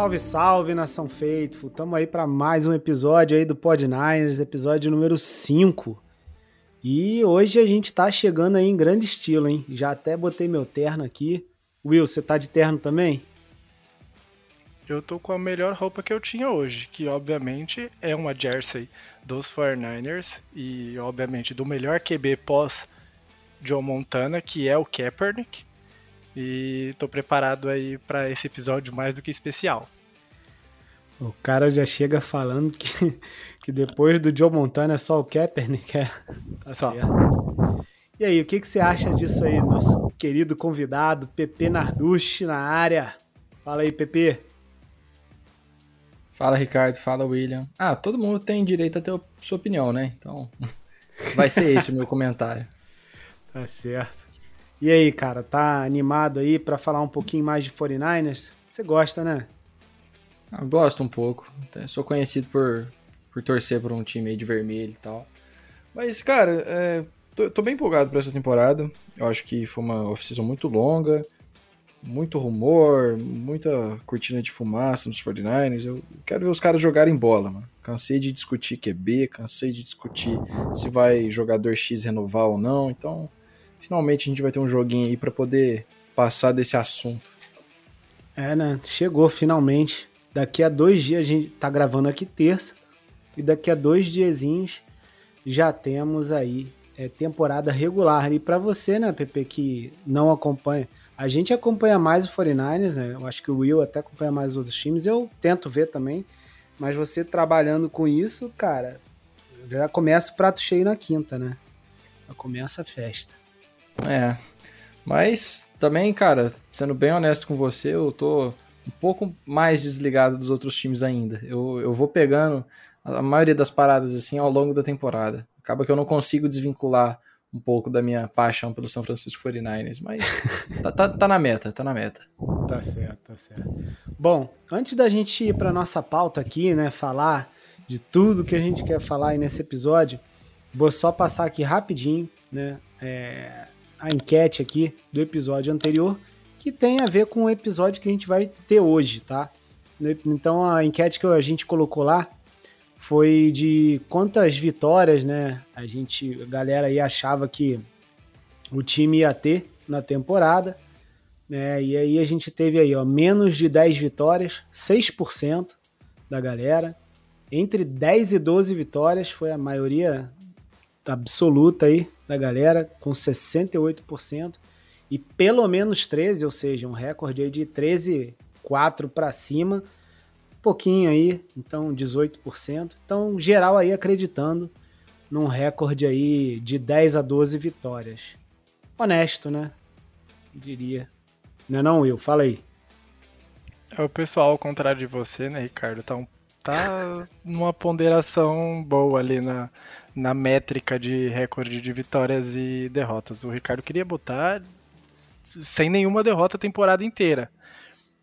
Salve, salve, nação Faithful. Tamo aí para mais um episódio aí do Pod Niners, episódio número 5. E hoje a gente tá chegando aí em grande estilo, hein? Já até botei meu terno aqui. Will, você tá de terno também? Eu tô com a melhor roupa que eu tinha hoje, que obviamente é uma jersey dos 49ers e obviamente do melhor QB pós Joe Montana, que é o Kaepernick. E tô preparado aí para esse episódio mais do que especial. O cara já chega falando que, que depois do Joe Montana é só o Kaepernick, é. Tá só. certo. E aí, o que, que você acha disso aí, nosso querido convidado, Pepe Narducci, na área? Fala aí, Pepe. Fala, Ricardo. Fala, William. Ah, todo mundo tem direito a ter sua opinião, né? Então, vai ser esse o meu comentário. Tá certo. E aí, cara, tá animado aí para falar um pouquinho mais de 49ers? Você gosta, né? Ah, gosto um pouco. Sou conhecido por, por torcer por um time de vermelho e tal. Mas, cara, é, tô, tô, bem empolgado para essa temporada. Eu acho que foi uma off-season muito longa, muito rumor, muita cortina de fumaça nos 49ers. Eu quero ver os caras jogarem bola, mano. Cansei de discutir QB, cansei de discutir se vai jogador X renovar ou não. Então, finalmente a gente vai ter um joguinho aí para poder passar desse assunto. É, né? Chegou finalmente. Daqui a dois dias a gente tá gravando aqui terça. E daqui a dois diazinhos já temos aí é, temporada regular. E para você, né, Pepe, que não acompanha, a gente acompanha mais o 49ers, né? Eu acho que o Will até acompanha mais os outros times. Eu tento ver também. Mas você trabalhando com isso, cara, já começa o prato cheio na quinta, né? Já começa a festa. É. Mas também, cara, sendo bem honesto com você, eu tô um pouco mais desligado dos outros times ainda. Eu, eu vou pegando a maioria das paradas assim ao longo da temporada. Acaba que eu não consigo desvincular um pouco da minha paixão pelo São Francisco 49ers, mas tá, tá, tá, na meta, tá na meta. Tá certo, tá certo. Bom, antes da gente ir para nossa pauta aqui, né, falar de tudo que a gente quer falar aí nesse episódio, vou só passar aqui rapidinho, né, é, a enquete aqui do episódio anterior, que tem a ver com o episódio que a gente vai ter hoje, tá? Então a enquete que a gente colocou lá foi de quantas vitórias, né? A gente, a galera aí achava que o time ia ter na temporada, né? E aí a gente teve aí, ó, menos de 10 vitórias, 6% da galera. Entre 10 e 12 vitórias foi a maioria absoluta aí da galera, com 68%, e pelo menos 13, ou seja, um recorde aí de 13, 4 para cima, pouquinho aí, então 18%. Então, geral aí acreditando num recorde aí de 10 a 12 vitórias. Honesto, né? Diria. Não é não, Will? Fala aí. É o pessoal, ao contrário de você, né, Ricardo, tá, um, tá numa ponderação boa ali na, na métrica de recorde de vitórias e derrotas. O Ricardo queria botar sem nenhuma derrota a temporada inteira.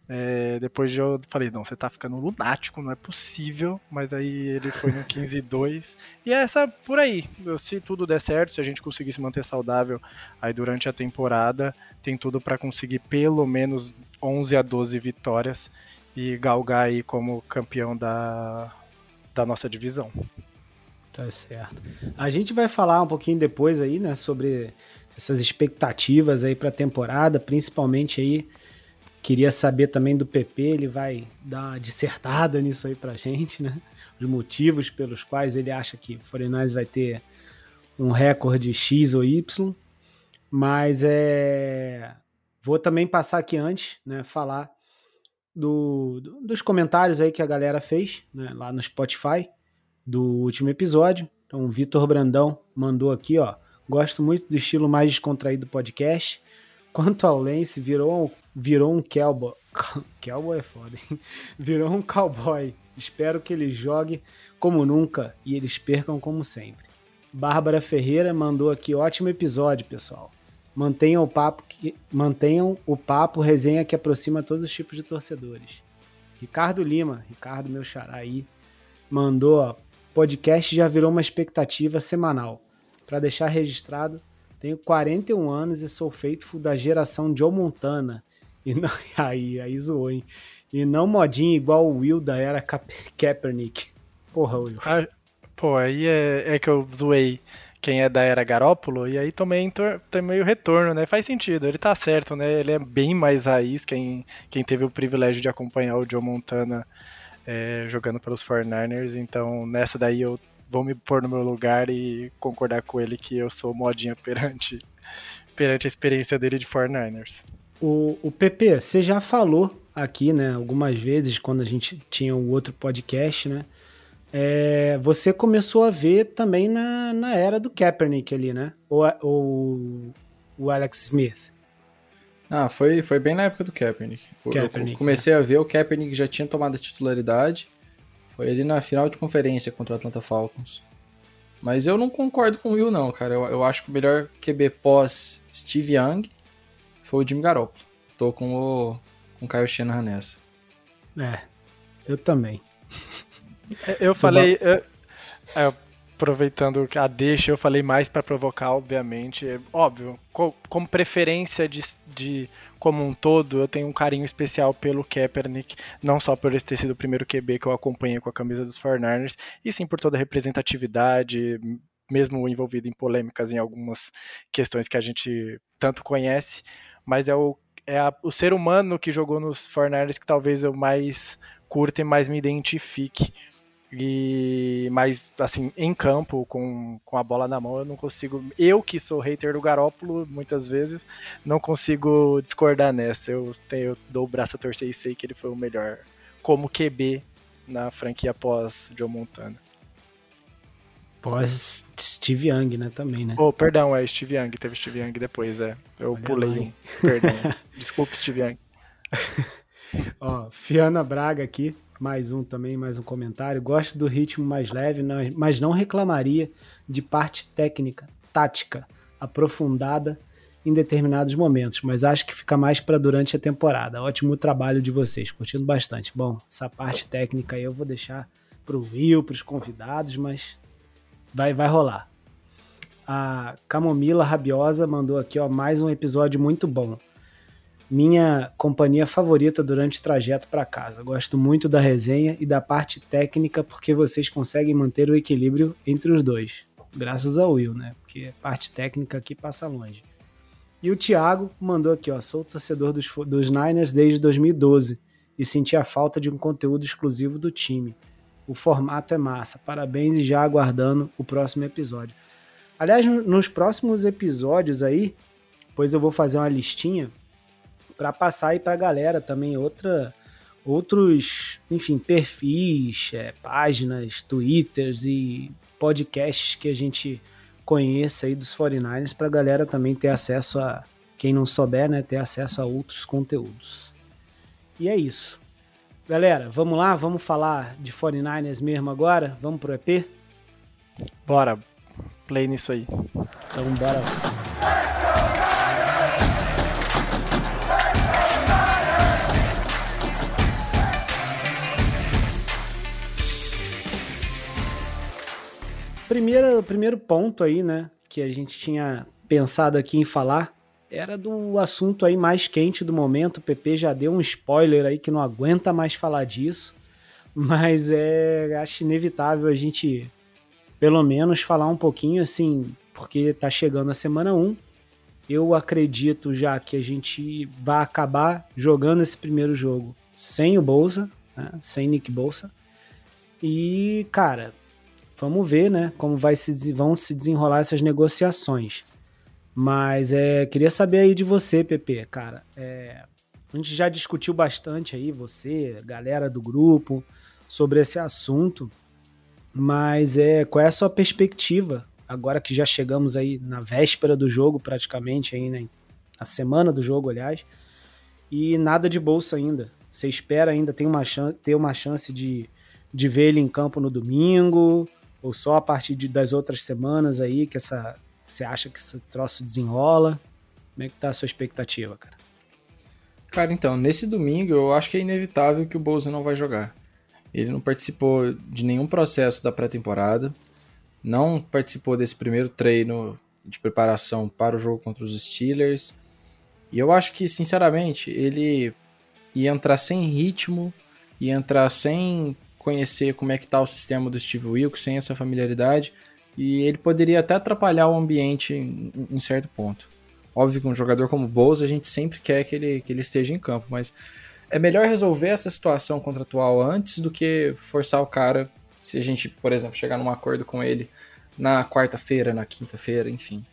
É, depois eu falei, não, você tá ficando lunático, não é possível. Mas aí ele foi no 15 e 2. E é essa por aí. Se tudo der certo, se a gente conseguir se manter saudável aí durante a temporada, tem tudo para conseguir pelo menos 11 a 12 vitórias e galgar aí como campeão da, da nossa divisão. Tá certo. A gente vai falar um pouquinho depois aí, né, sobre essas expectativas aí para a temporada, principalmente aí queria saber também do PP, ele vai dar uma dissertada nisso aí pra gente, né? Os motivos pelos quais ele acha que o Foreigners vai ter um recorde X ou Y. Mas é vou também passar aqui antes, né, falar do, do, dos comentários aí que a galera fez, né, lá no Spotify do último episódio. Então, o Vitor Brandão mandou aqui, ó. Gosto muito do estilo mais descontraído do podcast. Quanto ao Lance, virou, virou um cowboy. cowboy é foda, hein? Virou um cowboy. Espero que ele jogue como nunca e eles percam como sempre. Bárbara Ferreira mandou aqui ótimo episódio, pessoal. Mantenham o papo que mantenham o papo resenha que aproxima todos os tipos de torcedores. Ricardo Lima, Ricardo meu xará aí, mandou, ó, podcast já virou uma expectativa semanal. Para deixar registrado, tenho 41 anos e sou feito da geração Joe Montana. E não, aí, aí zoou, hein? E não modinha igual o Will da era Kaepernick. Porra, Will. Ah, pô, aí é, é que eu zoei quem é da era Garópolo, e aí também tem meio retorno, né? Faz sentido, ele tá certo, né? Ele é bem mais raiz, quem, quem teve o privilégio de acompanhar o Joe Montana é, jogando pelos 49ers, então nessa daí eu vou me pôr no meu lugar e concordar com ele que eu sou modinha perante, perante a experiência dele de 49ers. O, o PP, você já falou aqui, né, algumas vezes, quando a gente tinha o outro podcast, né? É, você começou a ver também na, na era do Kaepernick ali, né? Ou, ou o Alex Smith? Ah, foi, foi bem na época do Kaepernick. Kaepernick eu comecei é. a ver, o Kaepernick já tinha tomado a titularidade. Foi ali na final de conferência contra o Atlanta Falcons. Mas eu não concordo com o Will, não, cara. Eu, eu acho que o melhor QB pós Steve Young foi o Jimmy Garoppolo. Tô com o, com o Kyle Shanahan nessa. É, eu também. Eu falei. Eu, é, aproveitando a deixa, eu falei mais para provocar, obviamente. É, óbvio, co, como preferência de, de como um todo, eu tenho um carinho especial pelo Kaepernick, não só por ele ter sido o primeiro QB que eu acompanhei com a camisa dos 49ers, e sim por toda a representatividade, mesmo envolvido em polêmicas em algumas questões que a gente tanto conhece, mas é o, é a, o ser humano que jogou nos 49ers que talvez eu mais curta e mais me identifique. E mas assim, em campo, com, com a bola na mão, eu não consigo. Eu que sou hater do Garópolo, muitas vezes, não consigo discordar nessa. Eu, tenho, eu dou o braço a torcer e sei que ele foi o melhor como QB na franquia pós Joe Montana. Pós Steve Young, né? Também, né? Oh, perdão, é Steve Young, teve Steve Young depois, é. Eu Olha pulei. Perdão. Desculpe, Steve Young. Ó, Fiana Braga aqui mais um também, mais um comentário. Gosto do ritmo mais leve, mas não reclamaria de parte técnica, tática, aprofundada em determinados momentos, mas acho que fica mais para durante a temporada. Ótimo trabalho de vocês, curtindo bastante. Bom, essa parte técnica aí eu vou deixar pro Will, pros convidados, mas vai vai rolar. A Camomila Rabiosa mandou aqui, ó, mais um episódio muito bom minha companhia favorita durante o trajeto para casa. Gosto muito da resenha e da parte técnica porque vocês conseguem manter o equilíbrio entre os dois. Graças ao Will, né? Porque parte técnica aqui passa longe. E o Thiago mandou aqui, ó, sou torcedor dos, dos Niners desde 2012 e senti a falta de um conteúdo exclusivo do time. O formato é massa. Parabéns e já aguardando o próximo episódio. Aliás, nos próximos episódios aí, pois eu vou fazer uma listinha para passar aí para a galera também outra outros, enfim, perfis, é, páginas, twitters e podcasts que a gente conheça aí dos 49ers para a galera também ter acesso a, quem não souber, né, ter acesso a outros conteúdos. E é isso. Galera, vamos lá, vamos falar de 49ers mesmo agora? Vamos pro EP? Bora, play nisso aí. Então bora. Primeiro, primeiro ponto aí, né, que a gente tinha pensado aqui em falar era do assunto aí mais quente do momento. O PP já deu um spoiler aí que não aguenta mais falar disso, mas é acho inevitável a gente pelo menos falar um pouquinho assim, porque tá chegando a semana 1. Eu acredito já que a gente vai acabar jogando esse primeiro jogo sem o Bolsa, né, sem Nick Bolsa. E, cara, vamos ver, né, como vai se, vão se desenrolar essas negociações. Mas é, queria saber aí de você, Pepe, cara. É, a gente já discutiu bastante aí, você, galera do grupo, sobre esse assunto. Mas é, qual é a sua perspectiva agora que já chegamos aí na véspera do jogo, praticamente aí, né? A semana do jogo, aliás. E nada de bolsa ainda. Você espera ainda tem uma ter uma chance de, de ver ele em campo no domingo? Ou só a partir de, das outras semanas aí que essa você acha que esse troço desenrola? Como é que tá a sua expectativa, cara? Cara, então, nesse domingo eu acho que é inevitável que o Bolsa não vai jogar. Ele não participou de nenhum processo da pré-temporada, não participou desse primeiro treino de preparação para o jogo contra os Steelers. E eu acho que, sinceramente, ele e entrar sem ritmo, e entrar sem conhecer como é que tá o sistema do Steve Wilkes, sem essa familiaridade, e ele poderia até atrapalhar o ambiente em, em certo ponto. Óbvio que um jogador como o Bowles, a gente sempre quer que ele, que ele esteja em campo, mas é melhor resolver essa situação contratual antes do que forçar o cara, se a gente, por exemplo, chegar num acordo com ele na quarta-feira, na quinta-feira, enfim.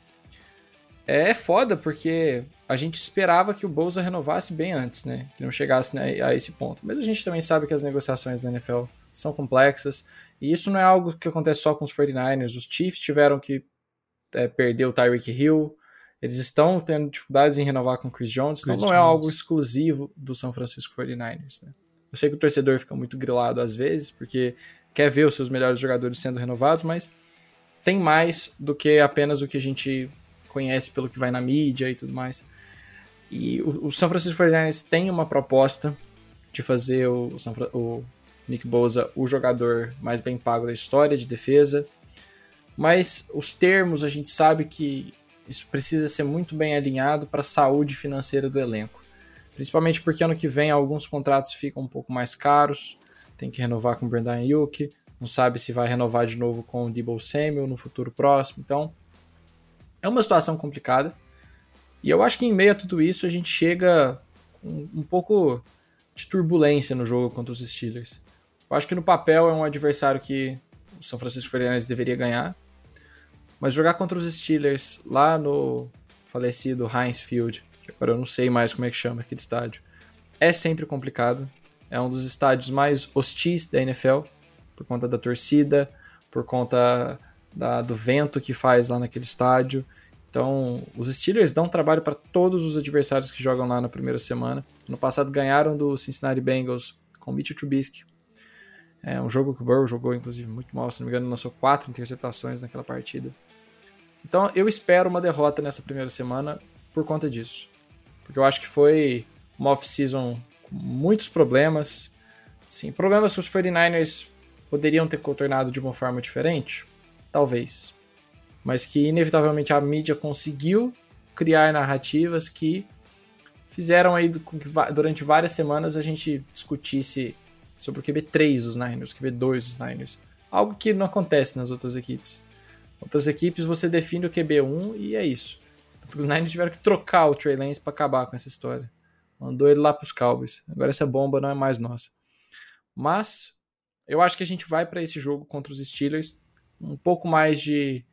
É foda porque a gente esperava que o Bolsa renovasse bem antes, né? Que não chegasse né, a esse ponto. Mas a gente também sabe que as negociações da NFL são complexas. E isso não é algo que acontece só com os 49ers. Os Chiefs tiveram que é, perder o Tyreek Hill. Eles estão tendo dificuldades em renovar com o Chris Jones. Então Chris não é Jones. algo exclusivo do São Francisco 49ers. Né? Eu sei que o torcedor fica muito grilado às vezes, porque quer ver os seus melhores jogadores sendo renovados, mas tem mais do que apenas o que a gente conhece pelo que vai na mídia e tudo mais. E o, o São Francisco 49ers tem uma proposta de fazer o, o, o Nick Bosa o jogador mais bem pago da história de defesa. Mas os termos a gente sabe que isso precisa ser muito bem alinhado para a saúde financeira do elenco. Principalmente porque ano que vem alguns contratos ficam um pouco mais caros. Tem que renovar com o Brendan Yuki. Não sabe se vai renovar de novo com o Debo Samuel no futuro próximo. Então, é uma situação complicada. E eu acho que em meio a tudo isso a gente chega com um pouco de turbulência no jogo contra os Steelers. Eu acho que no papel é um adversário que o São Francisco 49 deveria ganhar. Mas jogar contra os Steelers lá no falecido Heinz Field, que agora eu não sei mais como é que chama aquele estádio, é sempre complicado. É um dos estádios mais hostis da NFL, por conta da torcida, por conta da, do vento que faz lá naquele estádio. Então, os Steelers dão trabalho para todos os adversários que jogam lá na primeira semana. No passado ganharam do Cincinnati Bengals com Mitchell Trubisky. É um jogo que o Burrow jogou, inclusive, muito mal. Se não me engano, lançou quatro interceptações naquela partida. Então, eu espero uma derrota nessa primeira semana por conta disso. Porque eu acho que foi uma off-season com muitos problemas. Sim, problemas que os 49ers poderiam ter contornado de uma forma diferente? Talvez mas que inevitavelmente a mídia conseguiu criar narrativas que fizeram aí com que durante várias semanas a gente discutisse sobre o QB3 dos Niners, o QB2 dos Niners. Algo que não acontece nas outras equipes. Outras equipes você define o QB1 e é isso. Tanto os Niners tiveram que trocar o Trey Lance para acabar com essa história. Mandou ele lá para os Cowboys. Agora essa bomba não é mais nossa. Mas eu acho que a gente vai para esse jogo contra os Steelers um pouco mais de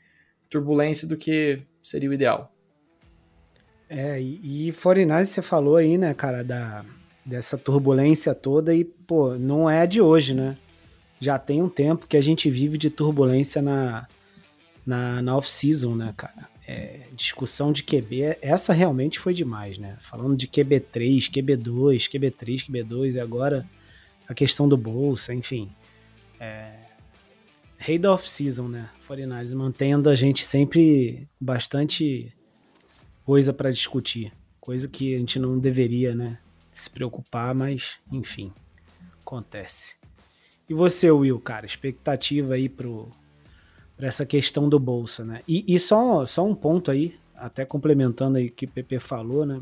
turbulência do que seria o ideal. É, e, e 49 você falou aí, né, cara, da, dessa turbulência toda e, pô, não é de hoje, né? Já tem um tempo que a gente vive de turbulência na, na, na off-season, né, cara? É, discussão de QB, essa realmente foi demais, né? Falando de QB3, QB2, QB3, QB2 e agora a questão do bolsa, enfim. É, rei da off-season, né? 49 mantendo a gente sempre bastante coisa para discutir. Coisa que a gente não deveria, né? Se preocupar, mas enfim, acontece. E você, Will, cara, expectativa aí pro, pra essa questão do Bolsa, né? E, e só, só um ponto aí, até complementando aí que o PP falou, né?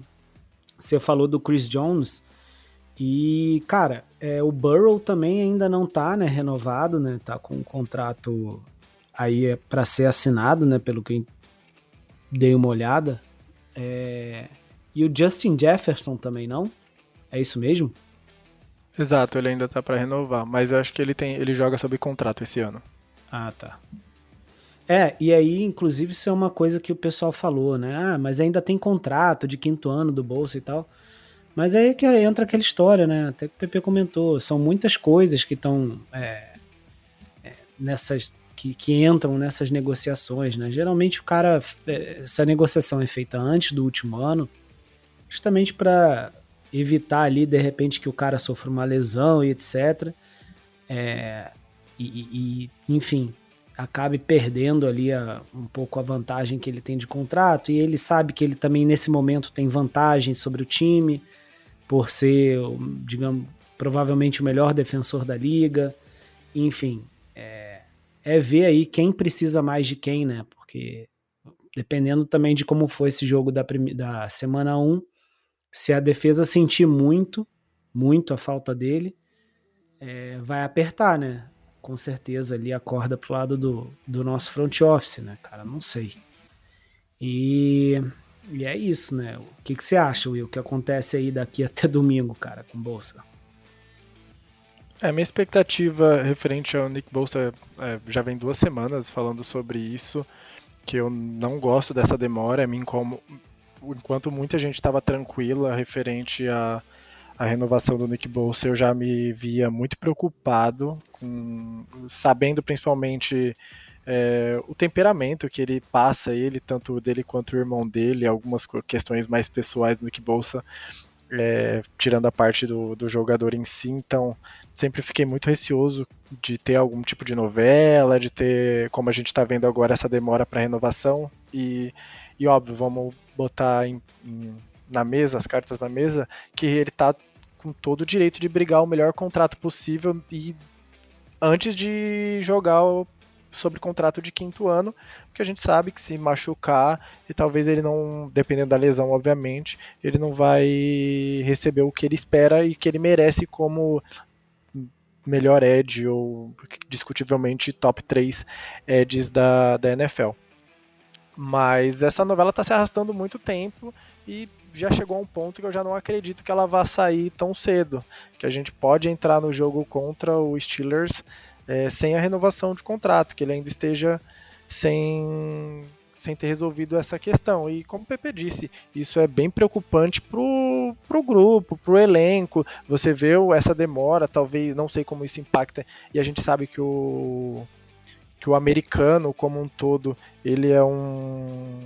Você falou do Chris Jones. E, cara, é, o Burrow também ainda não tá, né, renovado, né? Tá com um contrato aí é para ser assinado, né, pelo que dei uma olhada. É... E o Justin Jefferson também não? É isso mesmo? Exato, ele ainda tá para renovar, mas eu acho que ele tem, ele joga sob contrato esse ano. Ah, tá. É, e aí, inclusive, isso é uma coisa que o pessoal falou, né? Ah, mas ainda tem contrato de quinto ano do bolso e tal. Mas aí que entra aquela história, né? Até que o PP comentou. São muitas coisas que estão é, é, nessas. Que, que, entram nessas negociações, né? Geralmente o cara. É, essa negociação é feita antes do último ano, justamente para evitar ali, de repente, que o cara sofra uma lesão e etc. É, e, e, enfim, acabe perdendo ali a, um pouco a vantagem que ele tem de contrato. E ele sabe que ele também, nesse momento, tem vantagem sobre o time por ser, digamos, provavelmente o melhor defensor da liga. Enfim, é, é ver aí quem precisa mais de quem, né? Porque dependendo também de como foi esse jogo da, da semana 1, se a defesa sentir muito, muito a falta dele, é, vai apertar, né? Com certeza ali a corda pro lado do, do nosso front office, né, cara? Não sei. E, e é isso, né? O que, que você acha, Will? O que acontece aí daqui até domingo, cara, com Bolsa? É, minha expectativa referente ao Nick Bolsa é, já vem duas semanas falando sobre isso, que eu não gosto dessa demora, me como enquanto muita gente estava tranquila referente à, à renovação do Nick Bolsa, eu já me via muito preocupado, com, sabendo principalmente é, o temperamento que ele passa, ele, tanto dele quanto o irmão dele, algumas questões mais pessoais do Nick Bolsa, é, tirando a parte do, do jogador em si, então sempre fiquei muito receoso de ter algum tipo de novela, de ter, como a gente está vendo agora, essa demora para renovação. E, e óbvio, vamos botar em, em, na mesa, as cartas na mesa, que ele está com todo o direito de brigar o melhor contrato possível e antes de jogar o sobre contrato de quinto ano, porque a gente sabe que se machucar e talvez ele não, dependendo da lesão, obviamente, ele não vai receber o que ele espera e que ele merece como melhor edge ou discutivelmente top 3 edges da, da NFL. Mas essa novela está se arrastando muito tempo e já chegou a um ponto que eu já não acredito que ela vá sair tão cedo. Que a gente pode entrar no jogo contra o Steelers é, sem a renovação de contrato, que ele ainda esteja sem, sem ter resolvido essa questão. E como o Pepe disse, isso é bem preocupante pro, pro grupo, pro elenco. Você vê essa demora, talvez, não sei como isso impacta, e a gente sabe que o que o americano como um todo, ele é um,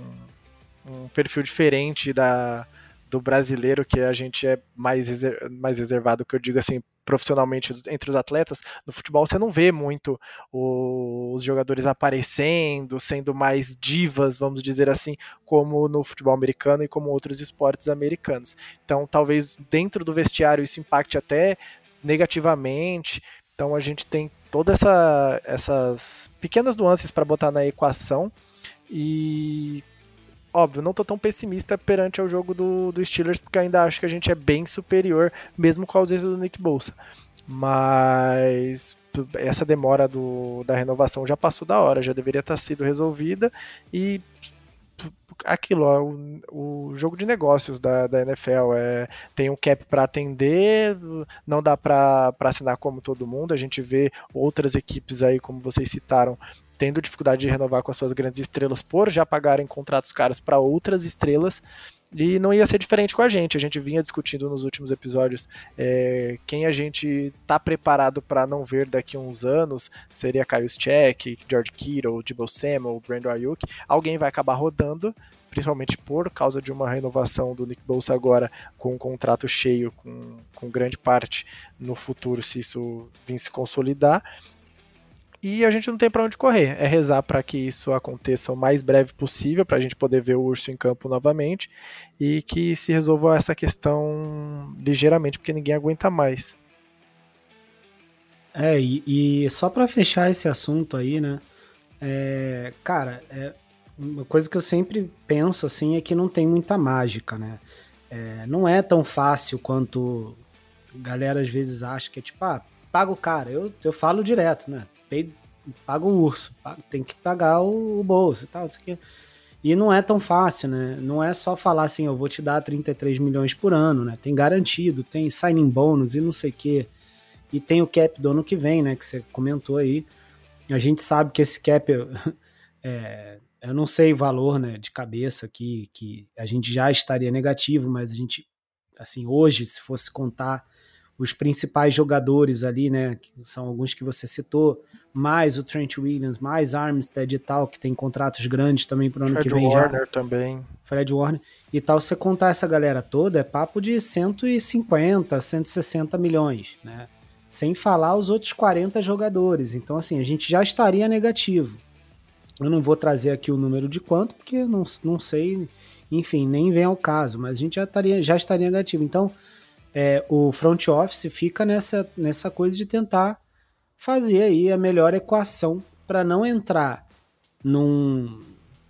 um perfil diferente da, do brasileiro, que a gente é mais, mais reservado, que eu digo assim, profissionalmente entre os atletas, no futebol você não vê muito os jogadores aparecendo, sendo mais divas, vamos dizer assim, como no futebol americano e como outros esportes americanos. Então, talvez dentro do vestiário isso impacte até negativamente. Então, a gente tem todas essa, essas pequenas nuances para botar na equação e óbvio, não tô tão pessimista perante ao jogo do, do Steelers, porque ainda acho que a gente é bem superior, mesmo com a ausência do Nick Bolsa. Mas essa demora do, da renovação já passou da hora, já deveria estar sido resolvida e aquilo, ó, o, o, jogo de negócios da, da NFL é tem um cap para atender, não dá para assinar como todo mundo. A gente vê outras equipes aí, como vocês citaram, tendo dificuldade de renovar com as suas grandes estrelas por já pagarem contratos caros para outras estrelas. E não ia ser diferente com a gente. A gente vinha discutindo nos últimos episódios é, quem a gente tá preparado para não ver daqui a uns anos. Seria Kyle Check, George Kittle, Debo Samuel, Brandon Ayuk. Alguém vai acabar rodando, principalmente por causa de uma renovação do Nick Bolsa agora com um contrato cheio, com, com grande parte no futuro, se isso vir se consolidar e a gente não tem para onde correr. É rezar para que isso aconteça o mais breve possível, para a gente poder ver o urso em campo novamente e que se resolva essa questão ligeiramente, porque ninguém aguenta mais. É, e, e só para fechar esse assunto aí, né? É, cara, é, uma coisa que eu sempre penso assim é que não tem muita mágica, né? É, não é tão fácil quanto galera às vezes acha que é tipo, ah, paga o cara. Eu, eu falo direto, né? Pay, paga o urso, tem que pagar o, o bolso e tal, isso aqui. E não é tão fácil, né? Não é só falar assim, eu vou te dar 33 milhões por ano, né? Tem garantido, tem signing bônus e não sei o quê. E tem o cap do ano que vem, né? Que você comentou aí. A gente sabe que esse cap, é, eu não sei o valor, né? De cabeça aqui, que a gente já estaria negativo, mas a gente, assim, hoje, se fosse contar os principais jogadores ali, né? Que são alguns que você citou, mais o Trent Williams, mais Armstead e tal, que tem contratos grandes também pro ano Fred que vem Warner já. também. Fred Warner e tal. Se você contar essa galera toda, é papo de 150, 160 milhões, né? Sem falar os outros 40 jogadores. Então, assim, a gente já estaria negativo. Eu não vou trazer aqui o número de quanto, porque não, não sei, enfim, nem vem ao caso, mas a gente já estaria, já estaria negativo. Então, é, o front office fica nessa, nessa coisa de tentar fazer aí a melhor equação para não entrar num,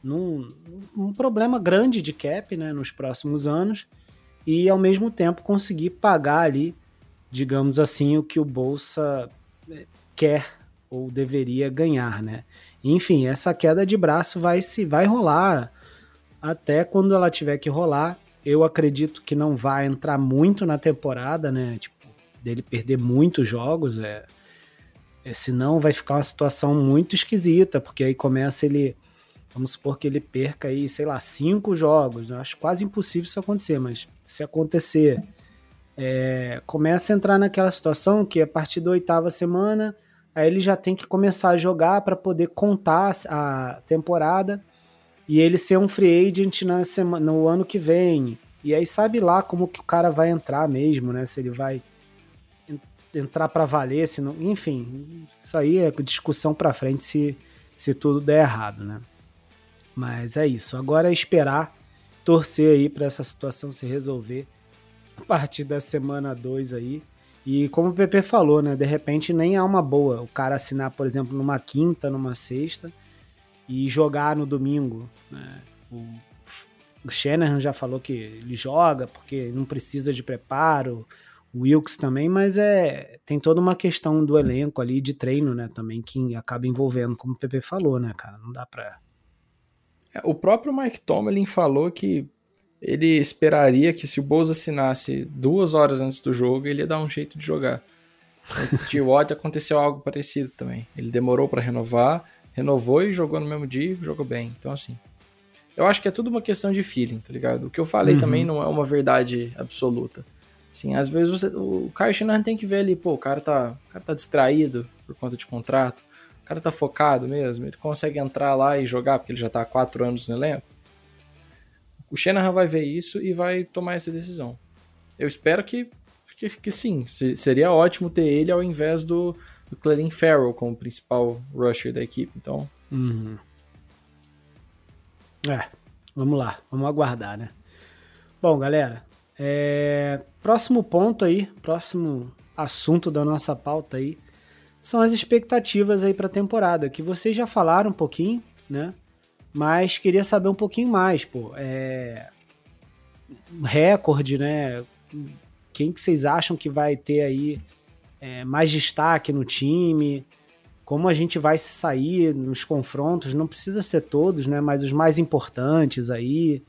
num, problema grande de cap né, nos próximos anos e ao mesmo tempo conseguir pagar ali digamos assim, o que o Bolsa é, quer ou deveria ganhar, né? Enfim, essa queda de braço vai se vai rolar até quando ela tiver que rolar. Eu acredito que não vai entrar muito na temporada, né? Tipo, dele perder muitos jogos, é, é senão vai ficar uma situação muito esquisita, porque aí começa ele Vamos supor que ele perca aí, sei lá, cinco jogos. Acho quase impossível isso acontecer, mas se acontecer, é, começa a entrar naquela situação que a partir da oitava semana, aí ele já tem que começar a jogar para poder contar a temporada e ele ser um free agent na semana, no ano que vem. E aí sabe lá como que o cara vai entrar mesmo, né? Se ele vai entrar para valer, se não, enfim, isso aí é discussão para frente se, se tudo der errado, né? Mas é isso. Agora é esperar, torcer aí para essa situação se resolver a partir da semana 2 aí. E como o PP falou, né? De repente nem é uma boa o cara assinar, por exemplo, numa quinta, numa sexta e jogar no domingo. Né? O, o Shanahan já falou que ele joga porque não precisa de preparo. O Wilkes também, mas é tem toda uma questão do elenco ali de treino, né? Também que acaba envolvendo, como o PP falou, né, cara? Não dá pra é, o próprio Mike Tomlin falou que ele esperaria que se o Bulls assinasse duas horas antes do jogo, ele ia dar um jeito de jogar. Antes de Watt aconteceu algo parecido também. Ele demorou para renovar, renovou e jogou no mesmo dia jogou bem. Então, assim, eu acho que é tudo uma questão de feeling, tá ligado? O que eu falei uhum. também não é uma verdade absoluta. Assim, às vezes você, o Kyle Shanahan tem que ver ali, pô, o cara tá, o cara tá distraído por conta de contrato o cara tá focado mesmo, ele consegue entrar lá e jogar, porque ele já tá há quatro anos no elenco. O Shanahan vai ver isso e vai tomar essa decisão. Eu espero que, que, que sim, seria ótimo ter ele ao invés do, do Clelin Farrell como principal rusher da equipe, então... Uhum. É, vamos lá, vamos aguardar, né? Bom, galera, é... próximo ponto aí, próximo assunto da nossa pauta aí, são as expectativas aí para a temporada, que vocês já falaram um pouquinho, né? Mas queria saber um pouquinho mais, pô. É... Recorde, né? Quem que vocês acham que vai ter aí é, mais destaque no time? Como a gente vai se sair nos confrontos? Não precisa ser todos, né? Mas os mais importantes aí.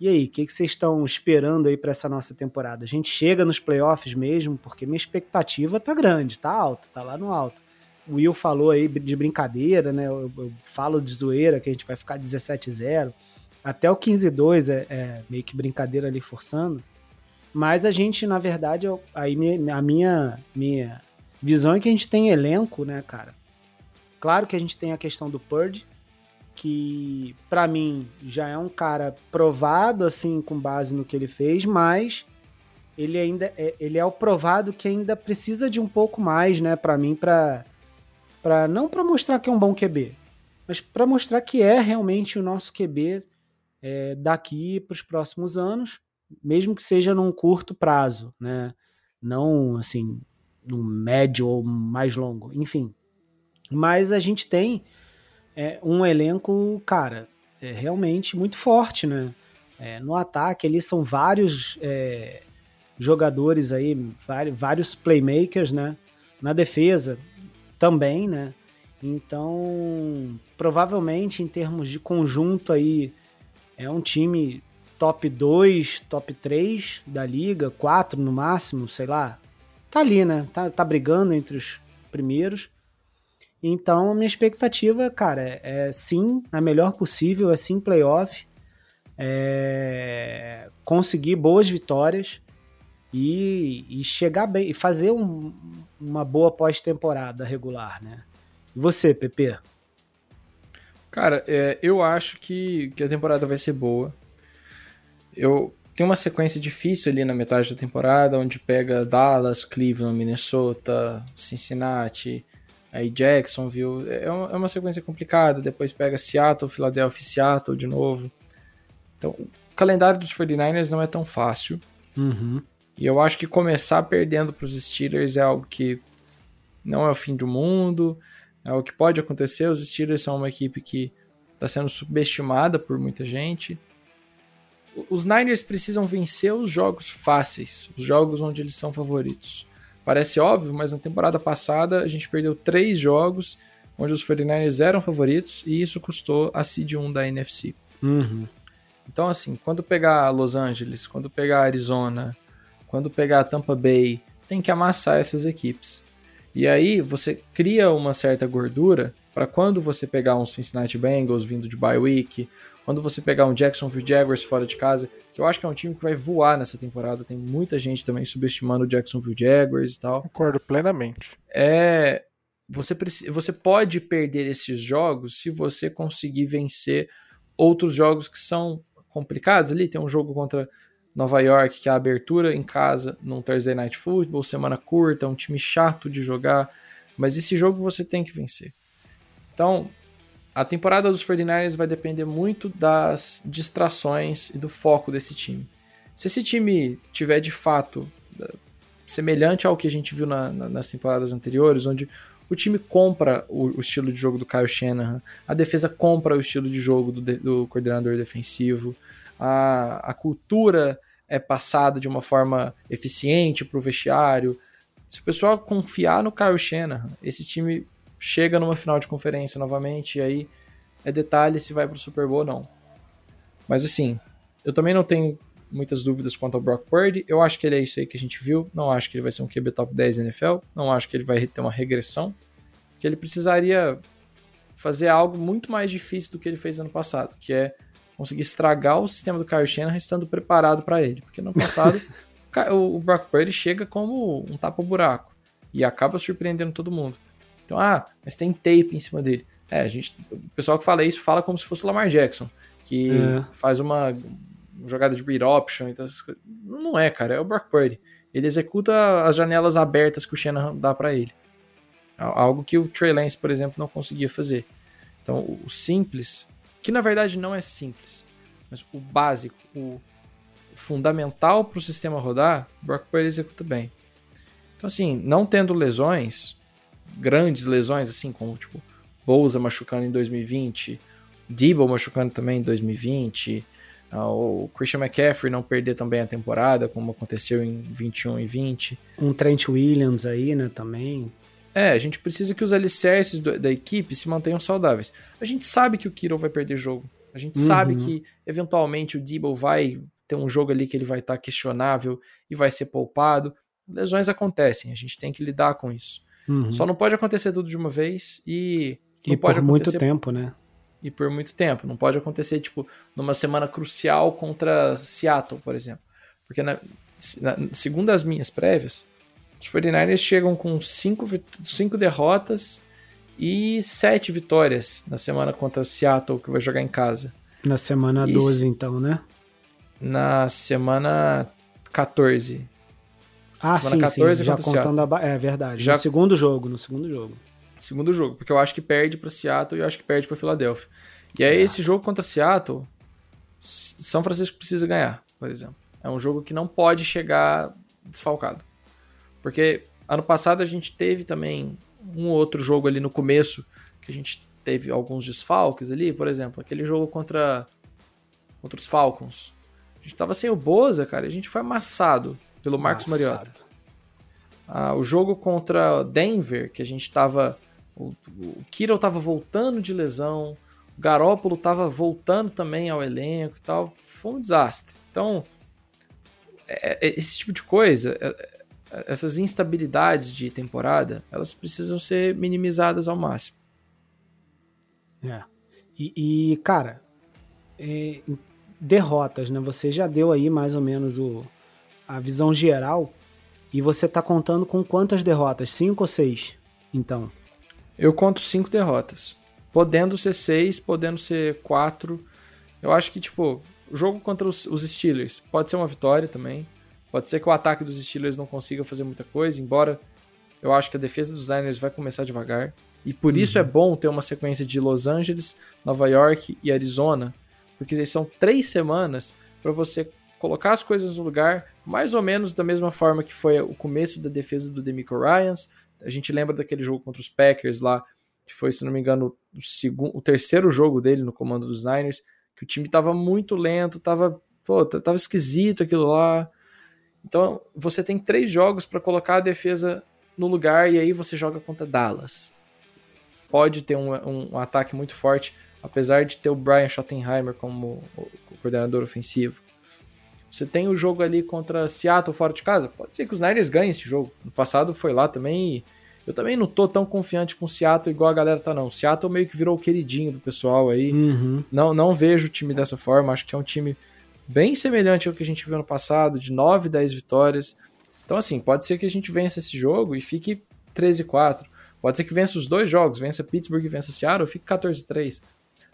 E aí, o que, que vocês estão esperando aí para essa nossa temporada? A gente chega nos playoffs mesmo, porque minha expectativa tá grande, tá alto, tá lá no alto. O Will falou aí de brincadeira, né? Eu, eu falo de zoeira que a gente vai ficar 17-0. Até o 15-2 é, é, meio que brincadeira ali forçando. Mas a gente, na verdade, eu, aí a minha, minha visão é que a gente tem elenco, né, cara? Claro que a gente tem a questão do Purge, que para mim já é um cara provado assim com base no que ele fez, mas ele ainda é, ele é o provado que ainda precisa de um pouco mais, né, para mim para para não para mostrar que é um bom QB, mas para mostrar que é realmente o nosso QB é, daqui para os próximos anos, mesmo que seja num curto prazo, né? Não assim, num médio ou mais longo, enfim. Mas a gente tem é um elenco, cara, é realmente muito forte, né? É, no ataque ali são vários é, jogadores aí, vários playmakers, né? Na defesa também, né? Então, provavelmente em termos de conjunto aí, é um time top 2, top 3 da liga, 4 no máximo, sei lá. Tá ali, né? Tá, tá brigando entre os primeiros. Então, minha expectativa, cara, é, é sim a melhor possível, é sim playoff, é conseguir boas vitórias e, e chegar bem, e fazer um, uma boa pós-temporada regular, né? E você, Pepe? Cara, é, eu acho que, que a temporada vai ser boa. Eu tenho uma sequência difícil ali na metade da temporada, onde pega Dallas, Cleveland, Minnesota, Cincinnati, aí Jacksonville, é uma, é uma sequência complicada, depois pega Seattle, Philadelphia Seattle de novo. Então, o calendário dos 49ers não é tão fácil. Uhum. E eu acho que começar perdendo para os Steelers é algo que não é o fim do mundo, é o que pode acontecer. Os Steelers são uma equipe que está sendo subestimada por muita gente. Os Niners precisam vencer os jogos fáceis, os jogos onde eles são favoritos. Parece óbvio, mas na temporada passada a gente perdeu três jogos onde os 49ers eram favoritos e isso custou a seed 1 da NFC. Uhum. Então, assim, quando pegar Los Angeles, quando pegar Arizona, quando pegar Tampa Bay, tem que amassar essas equipes. E aí você cria uma certa gordura para quando você pegar um Cincinnati Bengals vindo de bye week, quando você pegar um Jacksonville Jaguars fora de casa, que eu acho que é um time que vai voar nessa temporada, tem muita gente também subestimando o Jacksonville Jaguars e tal. Concordo plenamente. É, você, você pode perder esses jogos se você conseguir vencer outros jogos que são complicados ali. Tem um jogo contra Nova York, que é a abertura em casa num Thursday Night Football, semana curta, um time chato de jogar, mas esse jogo você tem que vencer. Então, a temporada dos 49ers vai depender muito das distrações e do foco desse time. Se esse time tiver de fato semelhante ao que a gente viu na, na, nas temporadas anteriores, onde o time compra o, o, estilo de jogo do Kyle Shanahan, a defesa compra o estilo de jogo do, do coordenador defensivo, a, a cultura é passada de uma forma eficiente para o vestiário. Se o pessoal confiar no Kyle Shanahan, esse time chega numa final de conferência novamente, e aí é detalhe se vai para o Super Bowl ou não. Mas assim, eu também não tenho muitas dúvidas quanto ao Brock Purdy. Eu acho que ele é isso aí que a gente viu. Não acho que ele vai ser um QB top 10 da NFL. Não acho que ele vai ter uma regressão. Que ele precisaria fazer algo muito mais difícil do que ele fez ano passado, que é conseguir estragar o sistema do Kyle Shanahan estando preparado para ele. Porque no passado o Brock Purdy chega como um tapa-buraco e acaba surpreendendo todo mundo. Então, ah, mas tem tape em cima dele. É, a gente, o pessoal que fala isso fala como se fosse o Lamar Jackson, que é. faz uma jogada de read option. Então, não é, cara, é o Brock Purdy. Ele executa as janelas abertas que o Shannon dá para ele. Algo que o Trey Lance, por exemplo, não conseguia fazer. Então, o simples, que na verdade não é simples, mas o básico, o fundamental para o sistema rodar, o Brock Purdy executa bem. Então, assim, não tendo lesões, grandes lesões, assim, como tipo Bouza machucando em 2020, Debo machucando também em 2020, ah, o Christian McCaffrey não perder também a temporada, como aconteceu em 21 e 20. Um Trent Williams aí, né, também. É, a gente precisa que os alicerces do, da equipe se mantenham saudáveis. A gente sabe que o Kiro vai perder jogo. A gente uhum. sabe que, eventualmente, o Debo vai ter um jogo ali que ele vai estar tá questionável e vai ser poupado. Lesões acontecem, a gente tem que lidar com isso. Uhum. Só não pode acontecer tudo de uma vez e. e por muito tempo, né? e por muito tempo. Não pode acontecer, tipo, numa semana crucial contra Seattle, por exemplo. Porque, na, na, segundo as minhas prévias, os 49ers chegam com cinco, cinco derrotas e sete vitórias na semana contra Seattle, que vai jogar em casa. Na semana e 12, então, né? Na semana 14. Ah, semana sim, 14 sim. Já contando a... É verdade. Já... No segundo jogo, no segundo jogo. Segundo jogo, porque eu acho que perde para Seattle e eu acho que perde para Philadelphia. E aí esse jogo contra Seattle, São Francisco precisa ganhar, por exemplo. É um jogo que não pode chegar desfalcado. Porque ano passado a gente teve também um outro jogo ali no começo que a gente teve alguns desfalques ali, por exemplo, aquele jogo contra contra os Falcons. A gente tava sem o Boza, cara, a gente foi amassado pelo Marcos Mariota. Ah, o jogo contra Denver, que a gente tava o, o Kiro estava voltando de lesão, o Garópolo estava voltando também ao elenco e tal. Foi um desastre. Então, é, é, esse tipo de coisa, é, é, essas instabilidades de temporada, elas precisam ser minimizadas ao máximo. É. E, e cara, é, derrotas, né? Você já deu aí mais ou menos o, a visão geral. E você tá contando com quantas derrotas? Cinco ou seis? Então. Eu conto cinco derrotas. Podendo ser seis, podendo ser quatro. Eu acho que, tipo, o jogo contra os, os Steelers pode ser uma vitória também. Pode ser que o ataque dos Steelers não consiga fazer muita coisa, embora eu acho que a defesa dos Niners vai começar devagar. E por uhum. isso é bom ter uma sequência de Los Angeles, Nova York e Arizona, porque são três semanas para você colocar as coisas no lugar, mais ou menos da mesma forma que foi o começo da defesa do Demico Ryans, a gente lembra daquele jogo contra os Packers lá, que foi, se não me engano, o, segundo, o terceiro jogo dele no comando dos Niners, que o time tava muito lento, tava, pô, tava esquisito aquilo lá. Então você tem três jogos para colocar a defesa no lugar e aí você joga contra Dallas. Pode ter um, um, um ataque muito forte, apesar de ter o Brian Schottenheimer como coordenador ofensivo. Você tem o jogo ali contra Seattle fora de casa. Pode ser que os Niners ganhem esse jogo. No passado foi lá também e eu também não tô tão confiante com o Seattle igual a galera tá, não. Seattle meio que virou o queridinho do pessoal aí. Uhum. Não, não vejo o time dessa forma. Acho que é um time bem semelhante ao que a gente viu no passado, de 9, 10 vitórias. Então, assim, pode ser que a gente vença esse jogo e fique 13 4. Pode ser que vença os dois jogos, vença Pittsburgh e vença Seattle, fique 14 3.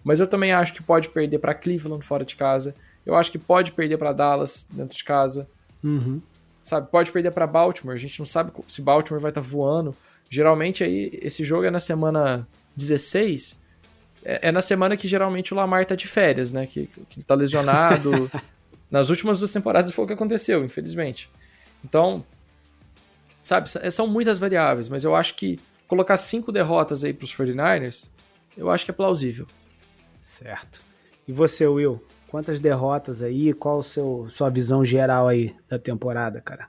Mas eu também acho que pode perder para Cleveland fora de casa. Eu acho que pode perder para Dallas dentro de casa. Uhum. Sabe, pode perder para Baltimore. A gente não sabe se Baltimore vai estar tá voando. Geralmente aí esse jogo é na semana 16. É, é na semana que geralmente o Lamar tá de férias, né? Que, que tá lesionado. Nas últimas duas temporadas foi o que aconteceu, infelizmente. Então, sabe, são muitas variáveis, mas eu acho que colocar cinco derrotas aí pros 49ers, eu acho que é plausível. Certo. E você, Will? Quantas derrotas aí? Qual a sua visão geral aí da temporada, cara?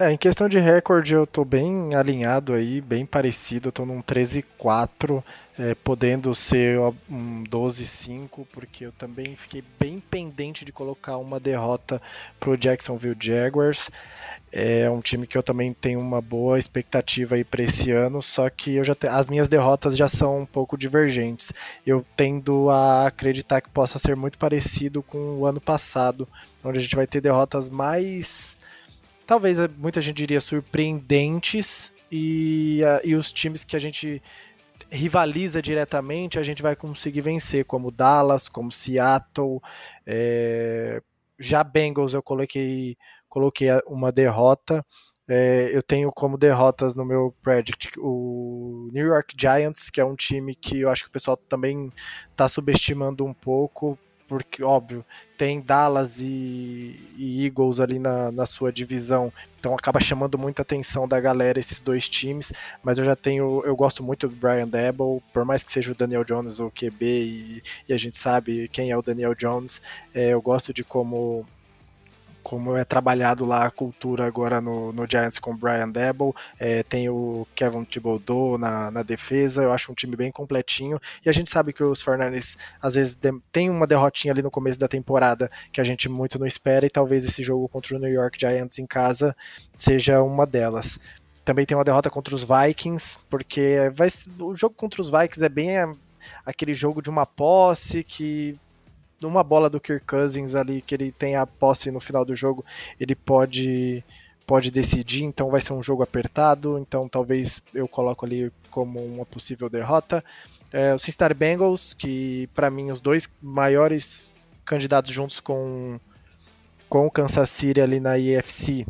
É, em questão de recorde eu tô bem alinhado aí, bem parecido, eu tô num 13-4, é, podendo ser um 12-5, porque eu também fiquei bem pendente de colocar uma derrota pro Jacksonville Jaguars. É um time que eu também tenho uma boa expectativa aí para esse ano, só que eu já te... as minhas derrotas já são um pouco divergentes. Eu tendo a acreditar que possa ser muito parecido com o ano passado, onde a gente vai ter derrotas mais talvez muita gente diria surpreendentes e, e os times que a gente rivaliza diretamente a gente vai conseguir vencer, como Dallas, como Seattle, é... já Bengals eu coloquei coloquei uma derrota. É, eu tenho como derrotas no meu Predict o New York Giants, que é um time que eu acho que o pessoal também está subestimando um pouco, porque, óbvio, tem Dallas e, e Eagles ali na, na, sua divisão, então acaba chamando muita atenção da galera esses dois times, mas eu já tenho, eu gosto muito do Brian Debo, por mais que seja o Daniel Jones ou o QB, e, e, a gente sabe quem é o Daniel Jones, é, eu gosto de como como é trabalhado lá a cultura agora no, no Giants com o Brian Debo, é, tem o Kevin Thibodeau na, na defesa, eu acho um time bem completinho, e a gente sabe que os Fernandes às vezes tem uma derrotinha ali no começo da temporada que a gente muito não espera, e talvez esse jogo contra o New York Giants em casa seja uma delas. Também tem uma derrota contra os Vikings, porque vai, o jogo contra os Vikings é bem aquele jogo de uma posse que numa bola do Kirk Cousins ali, que ele tem a posse no final do jogo, ele pode pode decidir, então vai ser um jogo apertado, então talvez eu coloco ali como uma possível derrota. É, o Cincinnati Bengals, que para mim os dois maiores candidatos juntos com com o Kansas City ali na IFC,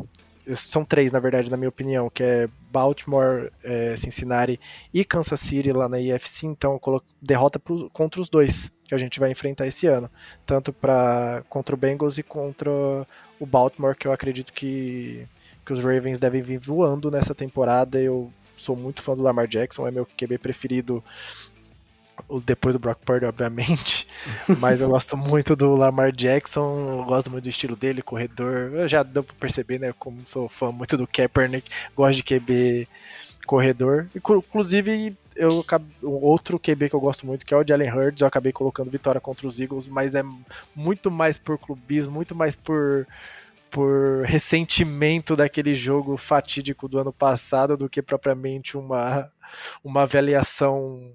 são três na verdade na minha opinião, que é Baltimore, é, Cincinnati e Kansas City lá na IFC, então eu coloco derrota pro, contra os dois que a gente vai enfrentar esse ano, tanto para contra o Bengals e contra o Baltimore, que eu acredito que, que os Ravens devem vir voando nessa temporada. Eu sou muito fã do Lamar Jackson, é meu QB preferido depois do Brock Purdy, obviamente, mas eu gosto muito do Lamar Jackson, gosto muito do estilo dele, corredor, eu já deu pra perceber, né, como sou fã muito do Kaepernick, gosto de QB corredor, inclusive eu outro QB que eu gosto muito, que é o Jalen Hurts, eu acabei colocando vitória contra os Eagles, mas é muito mais por clubismo, muito mais por por ressentimento daquele jogo fatídico do ano passado do que propriamente uma uma avaliação